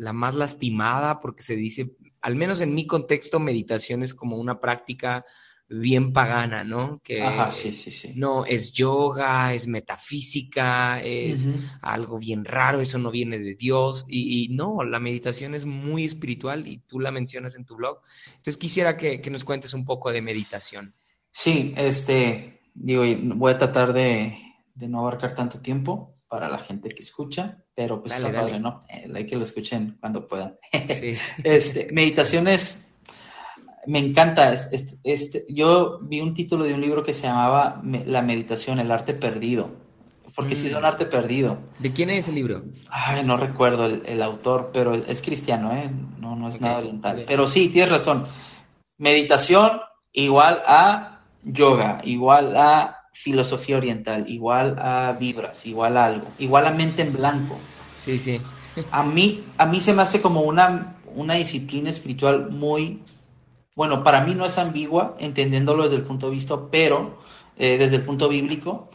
la más lastimada porque se dice, al menos en mi contexto, meditación es como una práctica bien pagana, ¿no? Que Ajá, sí, sí, sí. no es yoga, es metafísica, es algo bien raro, eso no viene de Dios. Y, no, la meditación es muy espiritual y tú la mencionas en tu blog. Entonces quisiera que, nos cuentes un poco de meditación. Sí, este, digo, voy a tratar de, de no abarcar tanto tiempo para la gente que escucha, pero pues está padre, ¿no? Eh, hay que lo escuchen cuando puedan. Sí. este, meditaciones, me encanta. Este, este, yo vi un título de un libro que se llamaba La meditación, el arte perdido. Porque sí es un mm. arte perdido. ¿De quién es el libro? Ay, no recuerdo el, autor, pero es cristiano, ¿eh? No, no es nada oriental. Pero sí, tienes razón. Meditación igual a yoga, igual a filosofía oriental, igual a vibras, igual a algo, igual a mente en blanco. Sí, sí. A mí, a mí se me hace como una, una disciplina espiritual muy, bueno, para mí no es ambigua, entendiéndolo desde el punto de vista, pero, eh, desde el punto bíblico,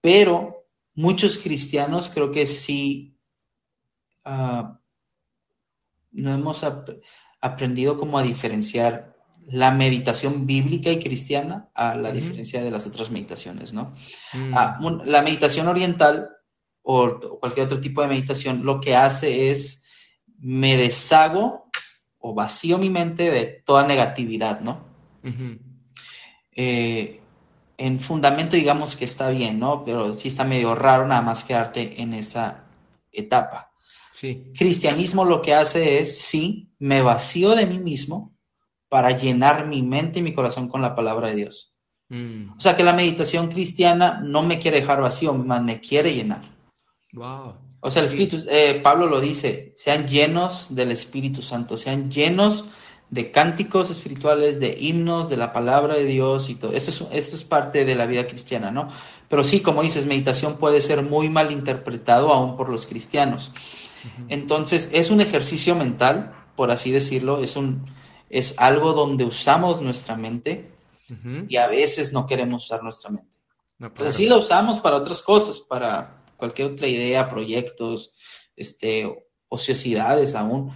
pero muchos cristianos creo que sí uh, no hemos aprendido como a diferenciar la meditación bíblica y cristiana a la diferencia de las otras meditaciones, ¿no? Mm. Ah, la meditación oriental o cualquier otro tipo de meditación lo que hace es me deshago o vacío mi mente de toda negatividad, ¿no? Eh, en fundamento digamos que está bien, ¿no? Pero sí está medio raro nada más quedarte en esa etapa. Sí. Cristianismo lo que hace es, sí, me vacío de mí mismo, para llenar mi mente y mi corazón con la palabra de Dios. Mm. O sea que la meditación cristiana no me quiere dejar vacío, más me quiere llenar. Wow. O sea, el Espíritu, eh, Pablo lo dice, sean llenos del Espíritu Santo, sean llenos de cánticos espirituales, de himnos, de la palabra de Dios y todo. Esto es, esto es parte de la vida cristiana, ¿no? Pero sí, como dices, meditación puede ser muy mal interpretado aún por los cristianos. Entonces, es un ejercicio mental, por así decirlo, es, un, es algo donde usamos nuestra mente y a veces no queremos usar nuestra mente. No, pues sí la usamos para otras cosas, para cualquier otra idea, proyectos, este, ociosidades aún.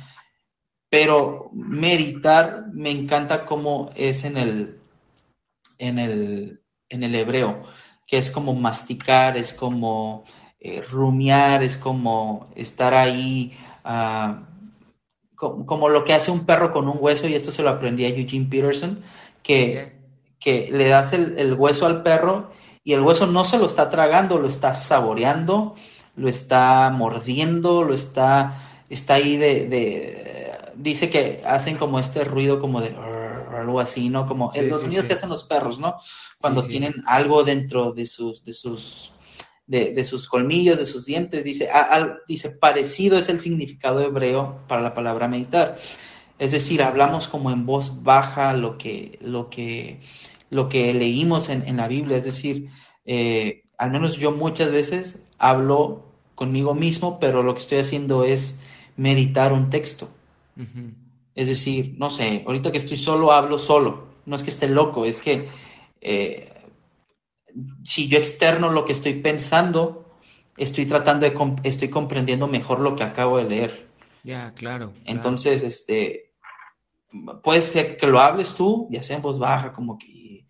Pero meditar me encanta cómo es en el, en el, en el hebreo, que es como masticar, es como eh, rumiar, es como estar ahí, ah, como, lo que hace un perro con un hueso, y esto se lo aprendí a Eugene Peterson, que, que le das el, el, hueso al perro y el hueso no se lo está tragando, lo está saboreando, lo está mordiendo, lo está, está ahí de, dice que hacen como este ruido como de algo así, ¿no? Como los sonidos que hacen los perros, ¿no? Cuando tienen algo dentro de sus, de sus de, sus colmillos, de sus dientes, dice, dice, parecido es el significado hebreo para la palabra meditar. Es decir, hablamos como en voz baja lo que, lo que, lo que leímos en, la Biblia. Es decir, eh, al menos yo muchas veces hablo conmigo mismo, pero lo que estoy haciendo es meditar un texto. Es decir, no sé, ahorita que estoy solo, hablo solo. No es que esté loco, es que eh, si yo externo lo que estoy pensando, estoy tratando de, estoy comprendiendo mejor lo que acabo de leer. Ya, claro. Entonces, este, puede ser que lo hables tú, ya sea en voz baja, como que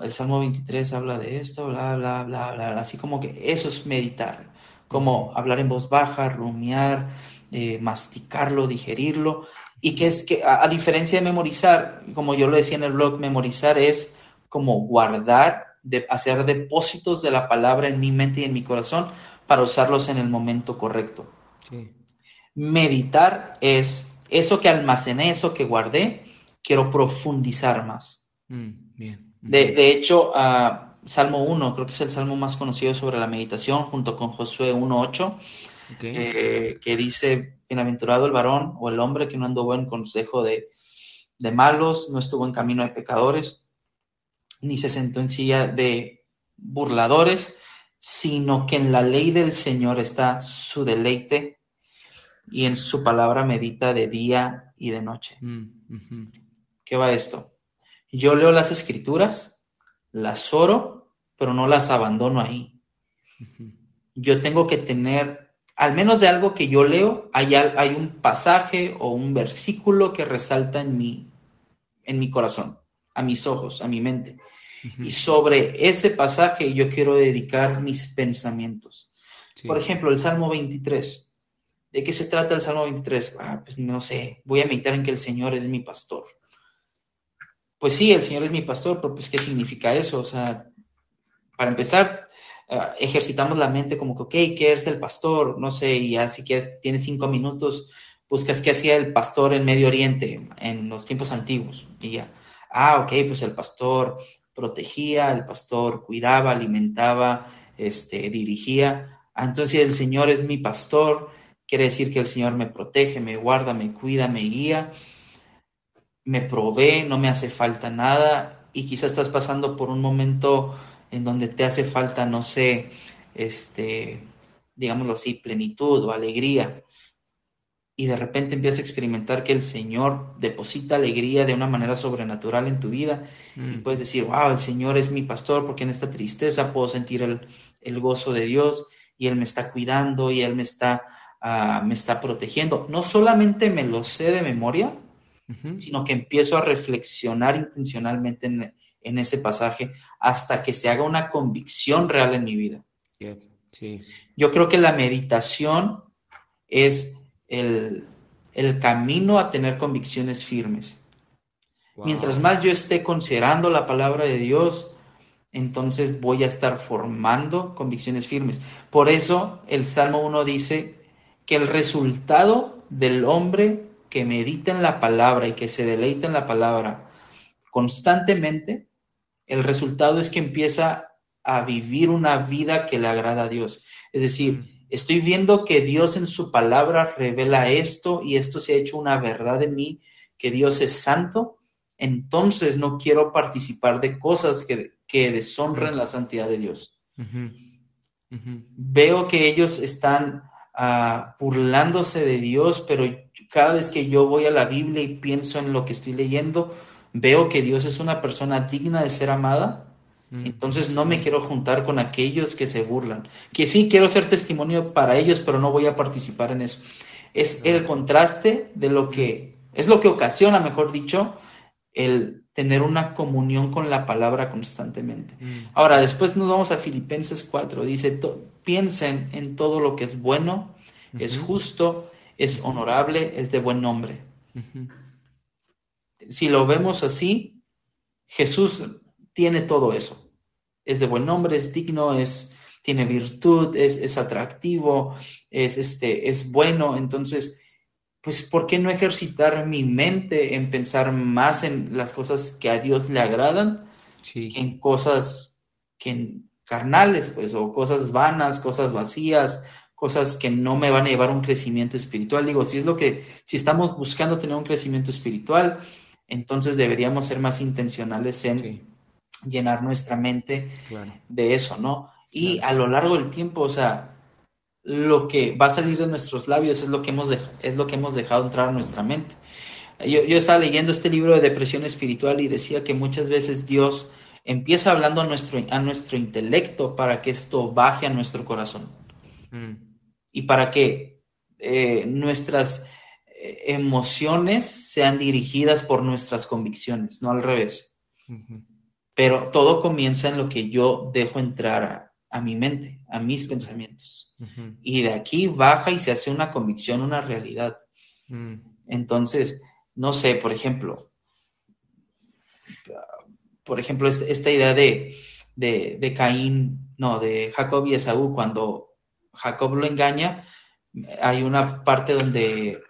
el Salmo 23 habla de esto, bla, bla, bla, bla, así como que eso es meditar, como hablar en voz baja, rumiar, eh, masticarlo, digerirlo, y que es que, a, diferencia de memorizar, como yo lo decía en el blog, memorizar es como guardar de hacer depósitos de la palabra en mi mente y en mi corazón para usarlos en el momento correcto. Meditar es eso que almacené, eso que guardé, quiero profundizar más. Mm, de, hecho, Salmo 1, creo que es el salmo más conocido sobre la meditación, junto con Josué 1.8, eh, que dice, bienaventurado el varón o el hombre que no andó en consejo de, de malos, no estuvo en camino de pecadores, ni se sentó en silla de burladores, sino que en la ley del Señor está su deleite y en su palabra medita de día y de noche. Mm, ¿Qué va esto? Yo leo las escrituras, las oro, pero no las abandono ahí. Yo tengo que tener, al menos de algo que yo leo, hay, hay un pasaje o un versículo que resalta en mi, en mi corazón, a mis ojos, a mi mente. Y sobre ese pasaje yo quiero dedicar mis pensamientos. Por ejemplo, el Salmo 23. ¿De qué se trata el Salmo 23? Ah, pues no sé, voy a meditar en que el Señor es mi pastor. Pues sí, el Señor es mi pastor, pero pues ¿qué significa eso? O sea, para empezar, ah, ejercitamos la mente como que, ok, ¿qué es el pastor? No sé, y así que tienes cinco minutos, buscas qué hacía el pastor en Medio Oriente en los tiempos antiguos. Y ya, ah, ok, pues el pastor protegía, el pastor cuidaba, alimentaba, este, dirigía. Entonces el Señor es mi pastor, quiere decir que el Señor me protege, me guarda, me cuida, me guía, me provee, no me hace falta nada y quizás estás pasando por un momento en donde te hace falta, no sé, este, digámoslo así, plenitud o alegría y de repente empiezas a experimentar que el Señor deposita alegría de una manera sobrenatural en tu vida y mm. puedes decir, wow, el Señor es mi pastor porque en esta tristeza puedo sentir el, gozo de Dios y Él me está cuidando y Él me está, ah, me está protegiendo. No solamente me lo sé de memoria, sino que empiezo a reflexionar intencionalmente en, ese pasaje hasta que se haga una convicción real en mi vida. Yo creo que la meditación es el, camino a tener convicciones firmes. Mientras más yo esté considerando la palabra de Dios, entonces voy a estar formando convicciones firmes. Por eso el Salmo 1 dice que el resultado del hombre que medita en la palabra y que se deleita en la palabra constantemente, el resultado es que empieza a vivir una vida que le agrada a Dios. Es decir, estoy viendo que Dios en su palabra revela esto y esto se ha hecho una verdad en mí, que Dios es santo, entonces no quiero participar de cosas que, que deshonren la santidad de Dios. Veo que ellos están ah, burlándose de Dios, pero cada vez que yo voy a la Biblia y pienso en lo que estoy leyendo, veo que Dios es una persona digna de ser amada. Entonces no me quiero juntar con aquellos que se burlan. Que sí quiero ser testimonio para ellos, pero no voy a participar en eso. Es el contraste de lo que, es lo que ocasiona, mejor dicho, el tener una comunión con la palabra constantemente. Ahora, después nos vamos a Filipenses 4. Dice, piensen en todo lo que es bueno, es justo, es honorable, es de buen nombre. Si lo vemos así, Jesús tiene todo eso. Es de buen nombre, es digno, es, tiene virtud, es, es atractivo, es, este, es bueno. Entonces, pues, ¿por qué no ejercitar mi mente en pensar más en las cosas que a Dios le agradan que en cosas que carnales, pues, o cosas vanas, cosas vacías, cosas que no me van a llevar a un crecimiento espiritual. Digo, si es lo que, si estamos buscando tener un crecimiento espiritual, entonces deberíamos ser más intencionales en llenar nuestra mente de eso, ¿no? Y a lo largo del tiempo, o sea, lo que va a salir de nuestros labios es lo que hemos, es lo que hemos dejado entrar a nuestra mente. Yo, yo, estaba leyendo este libro de depresión espiritual y decía que muchas veces Dios empieza hablando a nuestro, a nuestro intelecto para que esto baje a nuestro corazón. Mm y para que eh, nuestras eh, emociones sean dirigidas por nuestras convicciones, no al revés. Pero todo comienza en lo que yo dejo entrar a, mi mente, a mis pensamientos. Y de aquí baja y se hace una convicción, una realidad. Mm. Entonces, no sé, por ejemplo, por ejemplo, este, esta, idea de, de, de Caín, no, de Jacob y Esaú, cuando Jacob lo engaña, hay una parte donde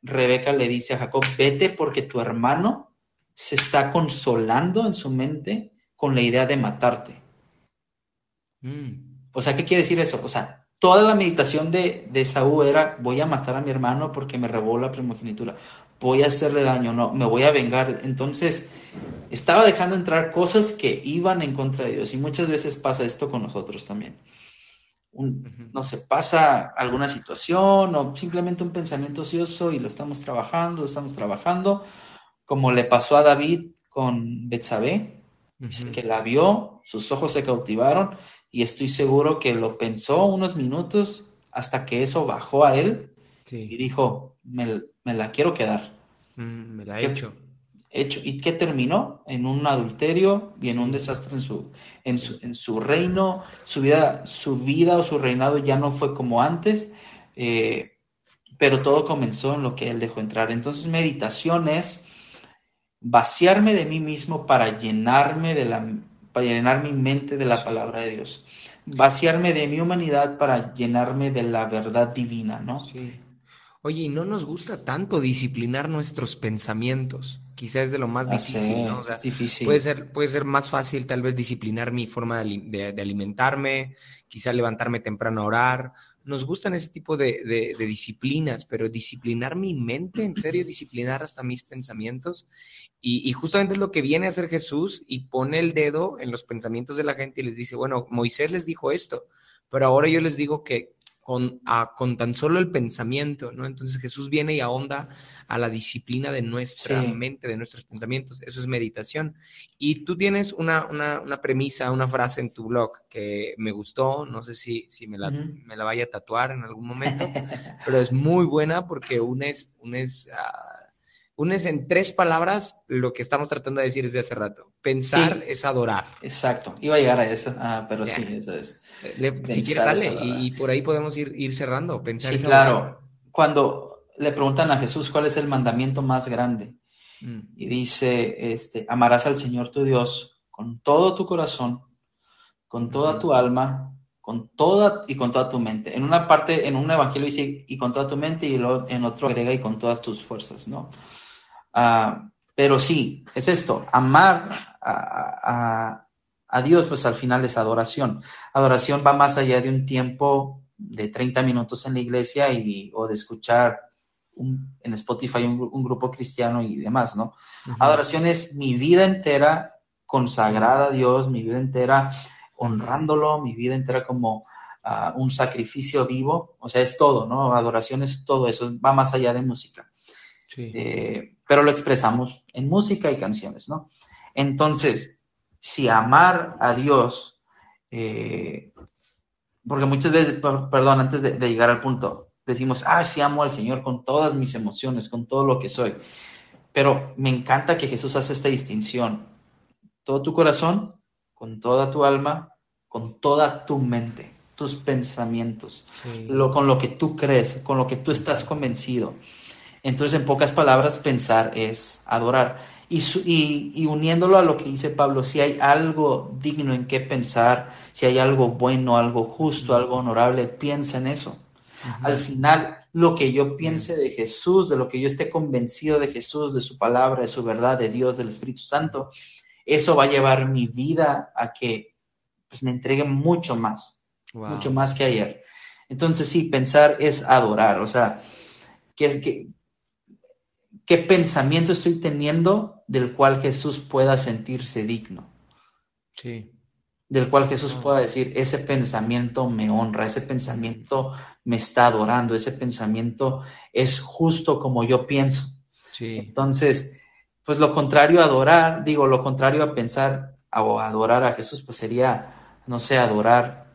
Rebeca le dice a Jacob, vete porque tu hermano se está consolando en su mente con la idea de matarte. Mm. O sea, ¿qué quiere decir eso? O sea, toda la meditación de, de Saúl era, voy a matar a mi hermano porque me robó la primogenitura, voy a hacerle daño, no, me voy a vengar. Entonces, estaba dejando entrar cosas que iban en contra de Dios y muchas veces pasa esto con nosotros también no se pasa alguna situación o simplemente un pensamiento ocioso y lo estamos trabajando, lo estamos trabajando, como le pasó a David con Betsabé, que la vio, sus ojos se cautivaron y estoy seguro que lo pensó unos minutos hasta que eso bajó a él y dijo, me, la quiero quedar. Mm, me la he hecho hecho. ¿Y qué terminó? En un adulterio y en un desastre en su, en su, en su reino. Su vida, su vida o su reinado ya no fue como antes, eh, pero todo comenzó en lo que él dejó entrar. Entonces, meditación es vaciarme de mí mismo para llenarme de la para llenar mi mente de la palabra de Dios. Vaciarme de mi humanidad para llenarme de la verdad divina, ¿no? Sí. Oye, y no nos gusta tanto disciplinar nuestros pensamientos. Quizás es de lo más difícil, ¿no? es difícil. Puede ser, puede ser más fácil tal vez disciplinar mi forma de, alimentarme, quizá levantarme temprano a orar. Nos gustan ese tipo de, disciplinas, pero disciplinar mi mente, en serio, disciplinar hasta mis pensamientos. Y, y, justamente es lo que viene a hacer Jesús y pone el dedo en los pensamientos de la gente y les dice, bueno, Moisés les dijo esto, pero ahora yo les digo que con, con tan solo el pensamiento, ¿no? Entonces Jesús viene y ahonda a la disciplina de nuestra mente, de nuestros pensamientos. Eso es meditación. Y tú tienes una, una, una, premisa, una frase en tu blog que me gustó, no sé si, si me, la, me la vaya a tatuar en algún momento, pero es muy buena porque unes, unes, uh, unes en tres palabras lo que estamos tratando de decir desde hace rato. Pensar es adorar. Exacto, iba a llegar a eso, ah, pero sí, eso es si quieres, dale, y, por ahí podemos ir, ir cerrando. Pensar sí, claro. Cuando le preguntan a Jesús cuál es el mandamiento más grande, mm. y dice, este, amarás al Señor tu Dios con todo tu corazón, con toda tu alma, con toda y con toda tu mente. En una parte, en un evangelio dice y con toda tu mente, y en otro agrega y con todas tus fuerzas, ¿no? Ah, pero sí, es esto, amar a, a Dios, pues al final es adoración. Adoración va más allá de un tiempo de 30 minutos en la iglesia y, o de escuchar en Spotify un, grupo cristiano y demás, ¿no? Adoración es mi vida entera consagrada a Dios, mi vida entera honrándolo, mi vida entera como ah, un sacrificio vivo, o sea, es todo, ¿no? Adoración es todo eso, va más allá de música. Eh, pero lo expresamos en música y canciones, ¿no? Entonces, si amar a Dios, eh, porque muchas veces, perdón, antes de, llegar al punto, decimos, ah, sí amo al Señor con todas mis emociones, con todo lo que soy. Pero me encanta que Jesús hace esta distinción. Todo tu corazón, con toda tu alma, con toda tu mente, tus pensamientos, lo, con lo que tú crees, con lo que tú estás convencido. Entonces, en pocas palabras, pensar es adorar. Y, y, uniéndolo a lo que dice Pablo, si hay algo digno en qué pensar, si hay algo bueno, algo justo, algo honorable, piensa en eso. Al final, lo que yo piense de Jesús, de lo que yo esté convencido de Jesús, de su palabra, de su verdad, de Dios, del Espíritu Santo, eso va a llevar mi vida a que pues, me entregue mucho más, mucho más que ayer. Entonces, sí, pensar es adorar, o sea, ¿qué, es, que qué pensamiento estoy teniendo del cual Jesús pueda sentirse digno. Sí. Del cual Jesús ah. pueda decir, ese pensamiento me honra, ese pensamiento me está adorando, ese pensamiento es justo como yo pienso. Sí. Entonces, pues lo contrario a adorar, digo, lo contrario a pensar o adorar a Jesús, pues sería, no sé, adorar,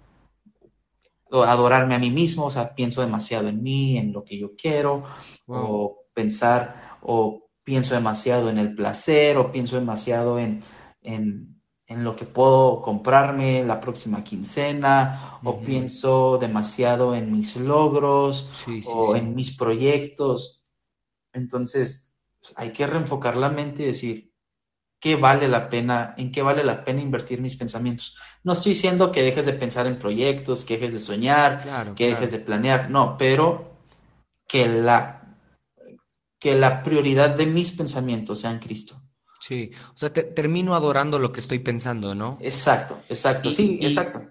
adorarme a mí mismo, o sea, pienso demasiado en mí, en lo que yo quiero, o pensar o pienso demasiado en el placer o pienso demasiado en, en, en lo que puedo comprarme la próxima quincena o pienso demasiado en mis logros o en mis proyectos. Entonces, pues, hay que reenfocar la mente y decir, ¿qué vale la pena, en qué vale la pena invertir mis pensamientos? No estoy diciendo que dejes de pensar en proyectos, que dejes de soñar, que dejes de planear, no, pero que la que la prioridad de mis pensamientos sea en Cristo. Sí, o sea, termino adorando lo que estoy pensando, ¿no? Exacto, exacto, sí, exacto.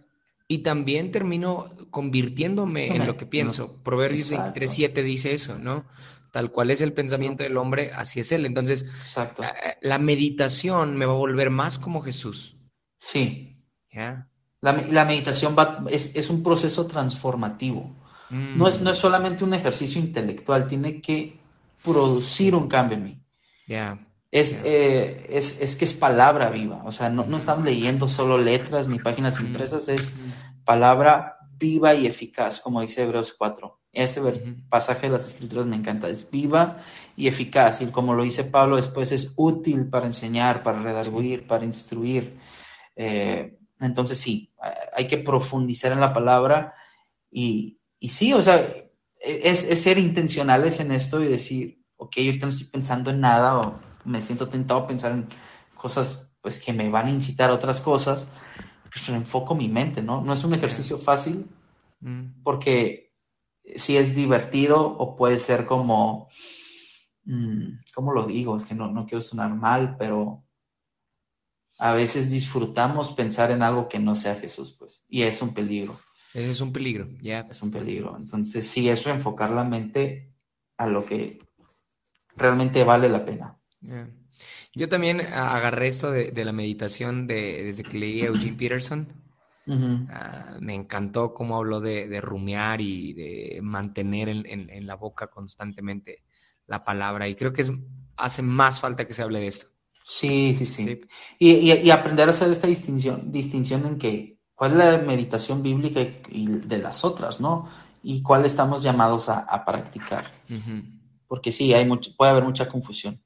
Y también termino convirtiéndome en lo que pienso. Proverbios 23.7 dice eso, ¿no? Tal cual es el pensamiento del hombre, así es él. Entonces, La, meditación me va a volver más como Jesús. Sí. ¿Ya? La, meditación va, es, un proceso transformativo. No, es, no es solamente un ejercicio intelectual, tiene que producir un cambio en mí. Es, eh, es, es, que es palabra viva, o sea, no, no estamos leyendo solo letras ni páginas impresas, es palabra viva y eficaz, como dice Hebreos 4. Ese pasaje de las escrituras me encanta, es viva y eficaz, y como lo dice Pablo después, es útil para enseñar, para redarguir, para instruir. Eh, entonces sí, hay que profundizar en la palabra y, y sí, o sea, es, ser intencionales en esto y decir, ok, yo ahorita no estoy pensando en nada o me siento tentado a pensar en cosas pues que me van a incitar a otras cosas, pues enfoco mi mente, ¿no? No es un ejercicio fácil mm. porque si es divertido o puede ser como, mm, ¿cómo lo digo? Es que no, no quiero sonar mal, pero a veces disfrutamos pensar en algo que no sea Jesús, pues, y es un peligro. Ese es un peligro, ya. Es un peligro. Entonces, sí, es reenfocar la mente a lo que realmente vale la pena. Yo también agarré esto de, la meditación de, desde que leí a Eugene Peterson. Ah, me encantó cómo habló de, rumiar y de mantener en, la boca constantemente la palabra. Y creo que es, hace más falta que se hable de esto. Sí, sí, sí. Y, aprender a hacer esta distinción, distinción en que cuál es la meditación bíblica y de las otras, ¿no? Y cuál estamos llamados a, practicar. Porque sí, hay mucho, puede haber mucha confusión.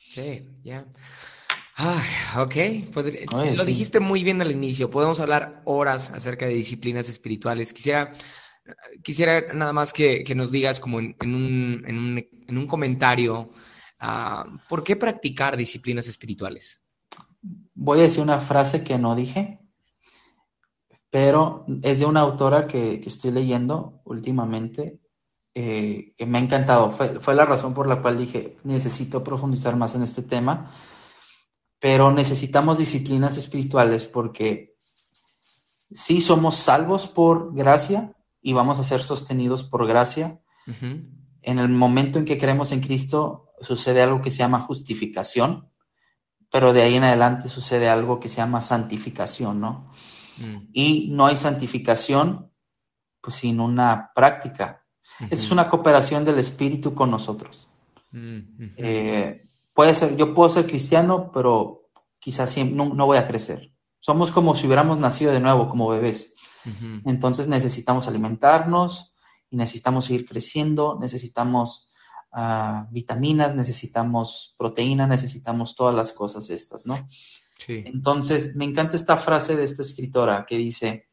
Sí, ya. Ah, ok, lo dijiste muy bien al inicio. Podemos hablar horas acerca de disciplinas espirituales. Quisiera, quisiera nada más que, nos digas como en, un, en, un, en un, comentario, ah, ¿por qué practicar disciplinas espirituales? Voy a decir una frase que no dije, pero es de una autora que, estoy leyendo últimamente, eh, que me ha encantado. Fue, la razón por la cual dije, necesito profundizar más en este tema, pero necesitamos disciplinas espirituales porque sí somos salvos por gracia, y vamos a ser sostenidos por gracia. En el momento en que creemos en Cristo, sucede algo que se llama justificación, pero de ahí en adelante sucede algo que se llama santificación, ¿no? Mm. Y no hay santificación pues, sin una práctica. Es una cooperación del Espíritu con nosotros. Mm, eh, puede ser, yo puedo ser cristiano, pero quizás no, no, voy a crecer. Somos como si hubiéramos nacido de nuevo, como bebés. Entonces necesitamos alimentarnos y necesitamos seguir creciendo, necesitamos ah, vitaminas, necesitamos proteína, necesitamos todas las cosas estas, ¿no? Entonces, me encanta esta frase de esta escritora que dice,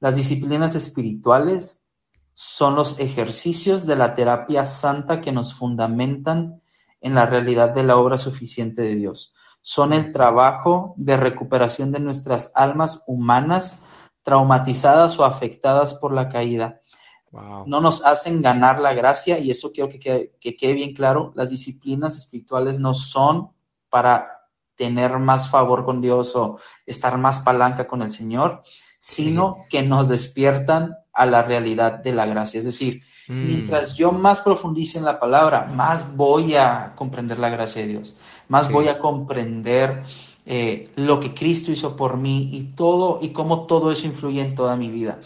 las disciplinas espirituales son los ejercicios de la terapia santa que nos fundamentan en la realidad de la obra suficiente de Dios. Son el trabajo de recuperación de nuestras almas humanas traumatizadas o afectadas por la caída. No nos hacen ganar la gracia y eso quiero que quede, bien claro. Las disciplinas espirituales no son para tener más favor con Dios o estar más palanca con el Señor, sino que nos despiertan a la realidad de la gracia. Es decir, mm. mientras yo más profundice en la palabra, más voy a comprender la gracia de Dios, más voy a comprender eh, lo que Cristo hizo por mí y todo, y cómo todo eso influye en toda mi vida.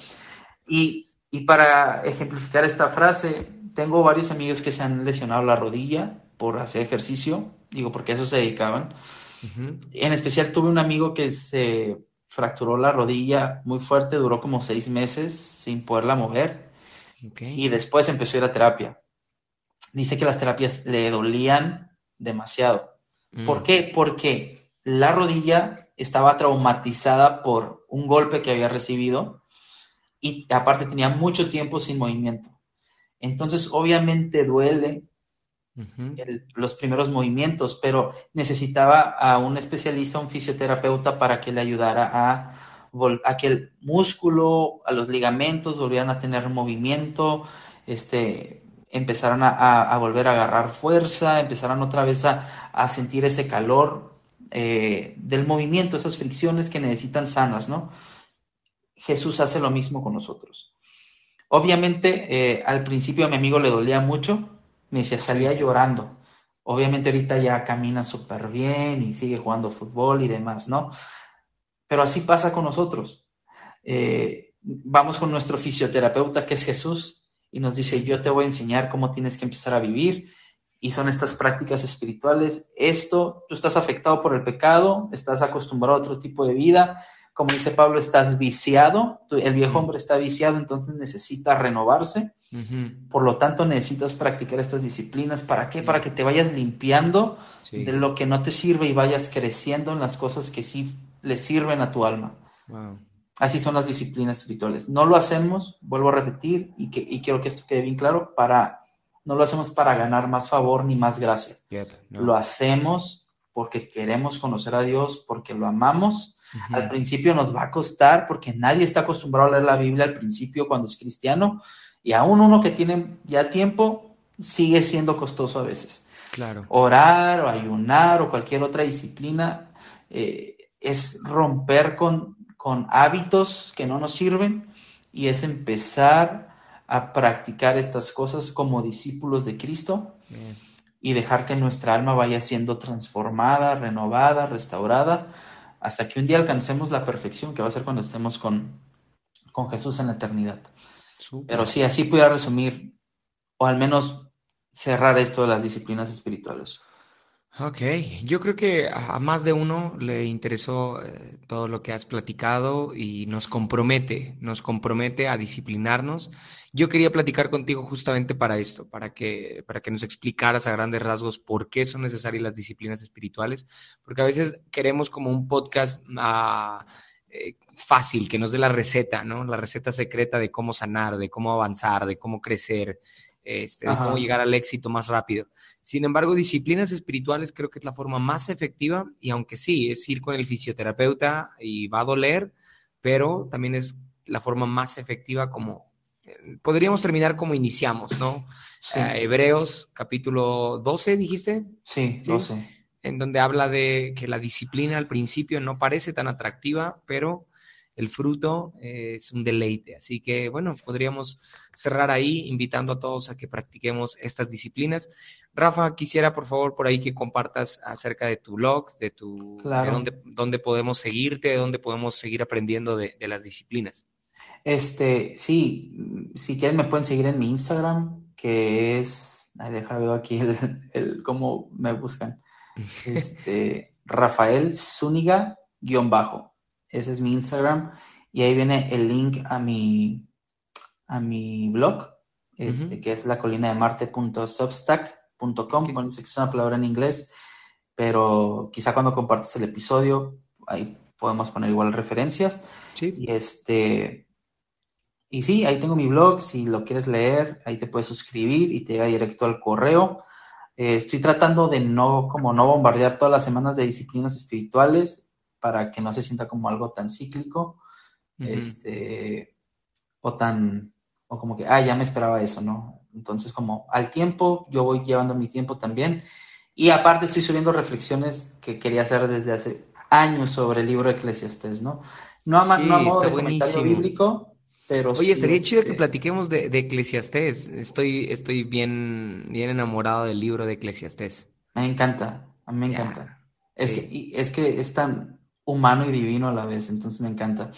Y, para ejemplificar esta frase, tengo varios amigos que se han lesionado la rodilla por hacer ejercicio, digo, porque a eso se dedicaban. En especial tuve un amigo que se fracturó la rodilla muy fuerte, duró como seis meses sin poderla mover y después empezó a ir a terapia. Dice que las terapias le dolían demasiado. ¿Por mm. qué? Porque la rodilla estaba traumatizada por un golpe que había recibido y aparte tenía mucho tiempo sin movimiento. Entonces, obviamente duele los primeros movimientos, pero necesitaba a un especialista, un fisioterapeuta, para que le ayudara a, que el músculo, a los ligamentos volvieran a tener movimiento, este, empezaran a, volver a agarrar fuerza, empezaran otra vez a, a sentir ese calor eh, del movimiento, esas fricciones que necesitan sanas, ¿no? Jesús hace lo mismo con nosotros. Obviamente, eh, al principio a mi amigo le dolía mucho, me decía, salía llorando. Obviamente ahorita ya camina súper bien y sigue jugando fútbol y demás, ¿no? Pero así pasa con nosotros. Eh, vamos con nuestro fisioterapeuta que es Jesús y nos dice, yo te voy a enseñar cómo tienes que empezar a vivir y son estas prácticas espirituales. Esto, tú estás afectado por el pecado, estás acostumbrado a otro tipo de vida, como dice Pablo, estás viciado, el viejo hombre está viciado, entonces necesita renovarse. Por lo tanto, necesitas practicar estas disciplinas. ¿Para qué? Para que te vayas limpiando de lo que no te sirve y vayas creciendo en las cosas que sí le sirven a tu alma. Así son las disciplinas espirituales. No lo hacemos, vuelvo a repetir, y, que, y quiero que esto quede bien claro, para no lo hacemos para ganar más favor ni más gracia. Lo hacemos porque queremos conocer a Dios, porque lo amamos. Al principio nos va a costar porque nadie está acostumbrado a leer la Biblia al principio cuando es cristiano y aún uno que tiene ya tiempo sigue siendo costoso a veces. Claro. Orar o ayunar o cualquier otra disciplina eh, es romper con, con hábitos que no nos sirven y es empezar a practicar estas cosas como discípulos de Cristo y dejar que nuestra alma vaya siendo transformada, renovada, restaurada, hasta que un día alcancemos la perfección, que va a ser cuando estemos con, con Jesús en la eternidad. Pero sí, así pudiera resumir, o al menos cerrar esto de las disciplinas espirituales. Ok, yo creo que a más de uno le interesó eh, todo lo que has platicado y nos compromete, nos compromete a disciplinarnos. Yo quería platicar contigo justamente para esto, para que, para que nos explicaras a grandes rasgos por qué son necesarias las disciplinas espirituales, porque a veces queremos como un podcast ah, eh, fácil, que nos dé la receta, ¿no? La receta secreta de cómo sanar, de cómo avanzar, de cómo crecer, este, de cómo llegar al éxito más rápido. Sin embargo, disciplinas espirituales creo que es la forma más efectiva y aunque sí, es ir con el fisioterapeuta y va a doler, pero también es la forma más efectiva como eh, podríamos terminar como iniciamos, ¿no? Eh, Hebreos capítulo 12, dijiste? Sí, 12. En donde habla de que la disciplina al principio no parece tan atractiva, pero el fruto es un deleite. Así que, bueno, podríamos cerrar ahí invitando a todos a que practiquemos estas disciplinas. Rafa, quisiera por favor por ahí que compartas acerca de tu blog, de tu claro. dónde, podemos seguirte, de dónde podemos seguir aprendiendo de, las disciplinas. Este, sí, si quieren me pueden seguir en mi Instagram, que es, ay, deja ver aquí el, cómo me buscan. Este, Rafael Zúñiga guion bajo. Ese es mi Instagram y ahí viene el link a mi a mi blog, este, que es la colina de marte.substack.com, okay. bueno, sé que es una palabra en inglés, pero quizá cuando compartes el episodio, ahí podemos poner igual referencias. Sí. Y este y sí, ahí tengo mi blog, si lo quieres leer, ahí te puedes suscribir y te llega directo al correo. Eh, estoy tratando de no, como no bombardear todas las semanas de disciplinas espirituales para que no se sienta como algo tan cíclico, este, o tan, o como que, ah, ya me esperaba eso, ¿no? Entonces, como al tiempo, yo voy llevando mi tiempo también. Y aparte estoy subiendo reflexiones que quería hacer desde hace años sobre el libro de Eclesiastes, ¿no? No a, no a modo de comentario bíblico, Oye, estaría chido que este platiquemos de, de, Eclesiastés. Estoy, estoy bien, bien enamorado del libro de Eclesiastés. Me encanta, a mí me encanta. Es, que, es que es tan humano y divino a la vez, entonces me encanta.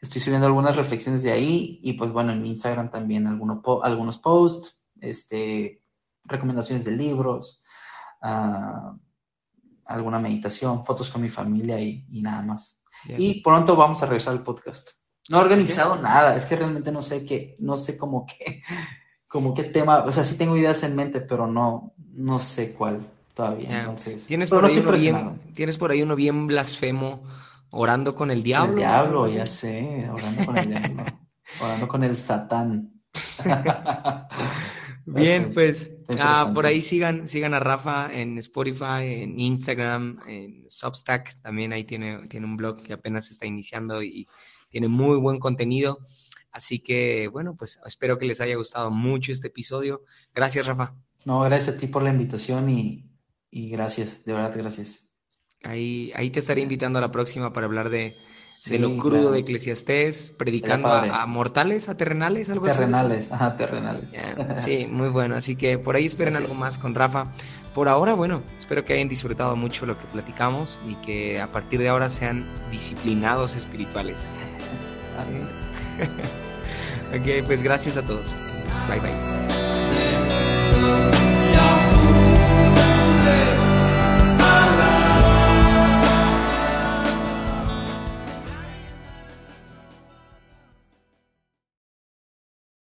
Estoy subiendo algunas reflexiones de ahí y pues bueno, en mi Instagram también algunos, algunos posts, este, recomendaciones de libros, uh, alguna meditación, fotos con mi familia y, y nada más. Y pronto vamos a regresar al podcast. No he organizado nada, es que realmente no sé qué, no sé cómo qué, como qué tema, o sea, sí tengo ideas en mente, pero no, no sé cuál todavía. Entonces, ¿Tienes por, ahí uno bien, tienes por ahí uno bien blasfemo, orando con el diablo. El diablo, ya sé, orando con el diablo, orando con el satán. Bien, pues ah, por ahí sigan, sigan a Rafa en Spotify, en Instagram, en Substack, también ahí tiene, tiene un blog que apenas está iniciando y tiene muy buen contenido. Así que, bueno, pues espero que les haya gustado mucho este episodio. Gracias, Rafa. No, gracias a ti por la invitación y, gracias, de verdad, gracias. Ahí, ahí te estaré invitando a la próxima para hablar de, lo crudo de Eclesiastés, predicando a, mortales, a terrenales, algo terrenales, ajá, terrenales. sí, muy bueno. Así que por ahí esperen algo más con Rafa. Por ahora, bueno, espero que hayan disfrutado mucho lo que platicamos y que a partir de ahora sean disciplinados espirituales. ok, pues gracias a todos. Bye bye.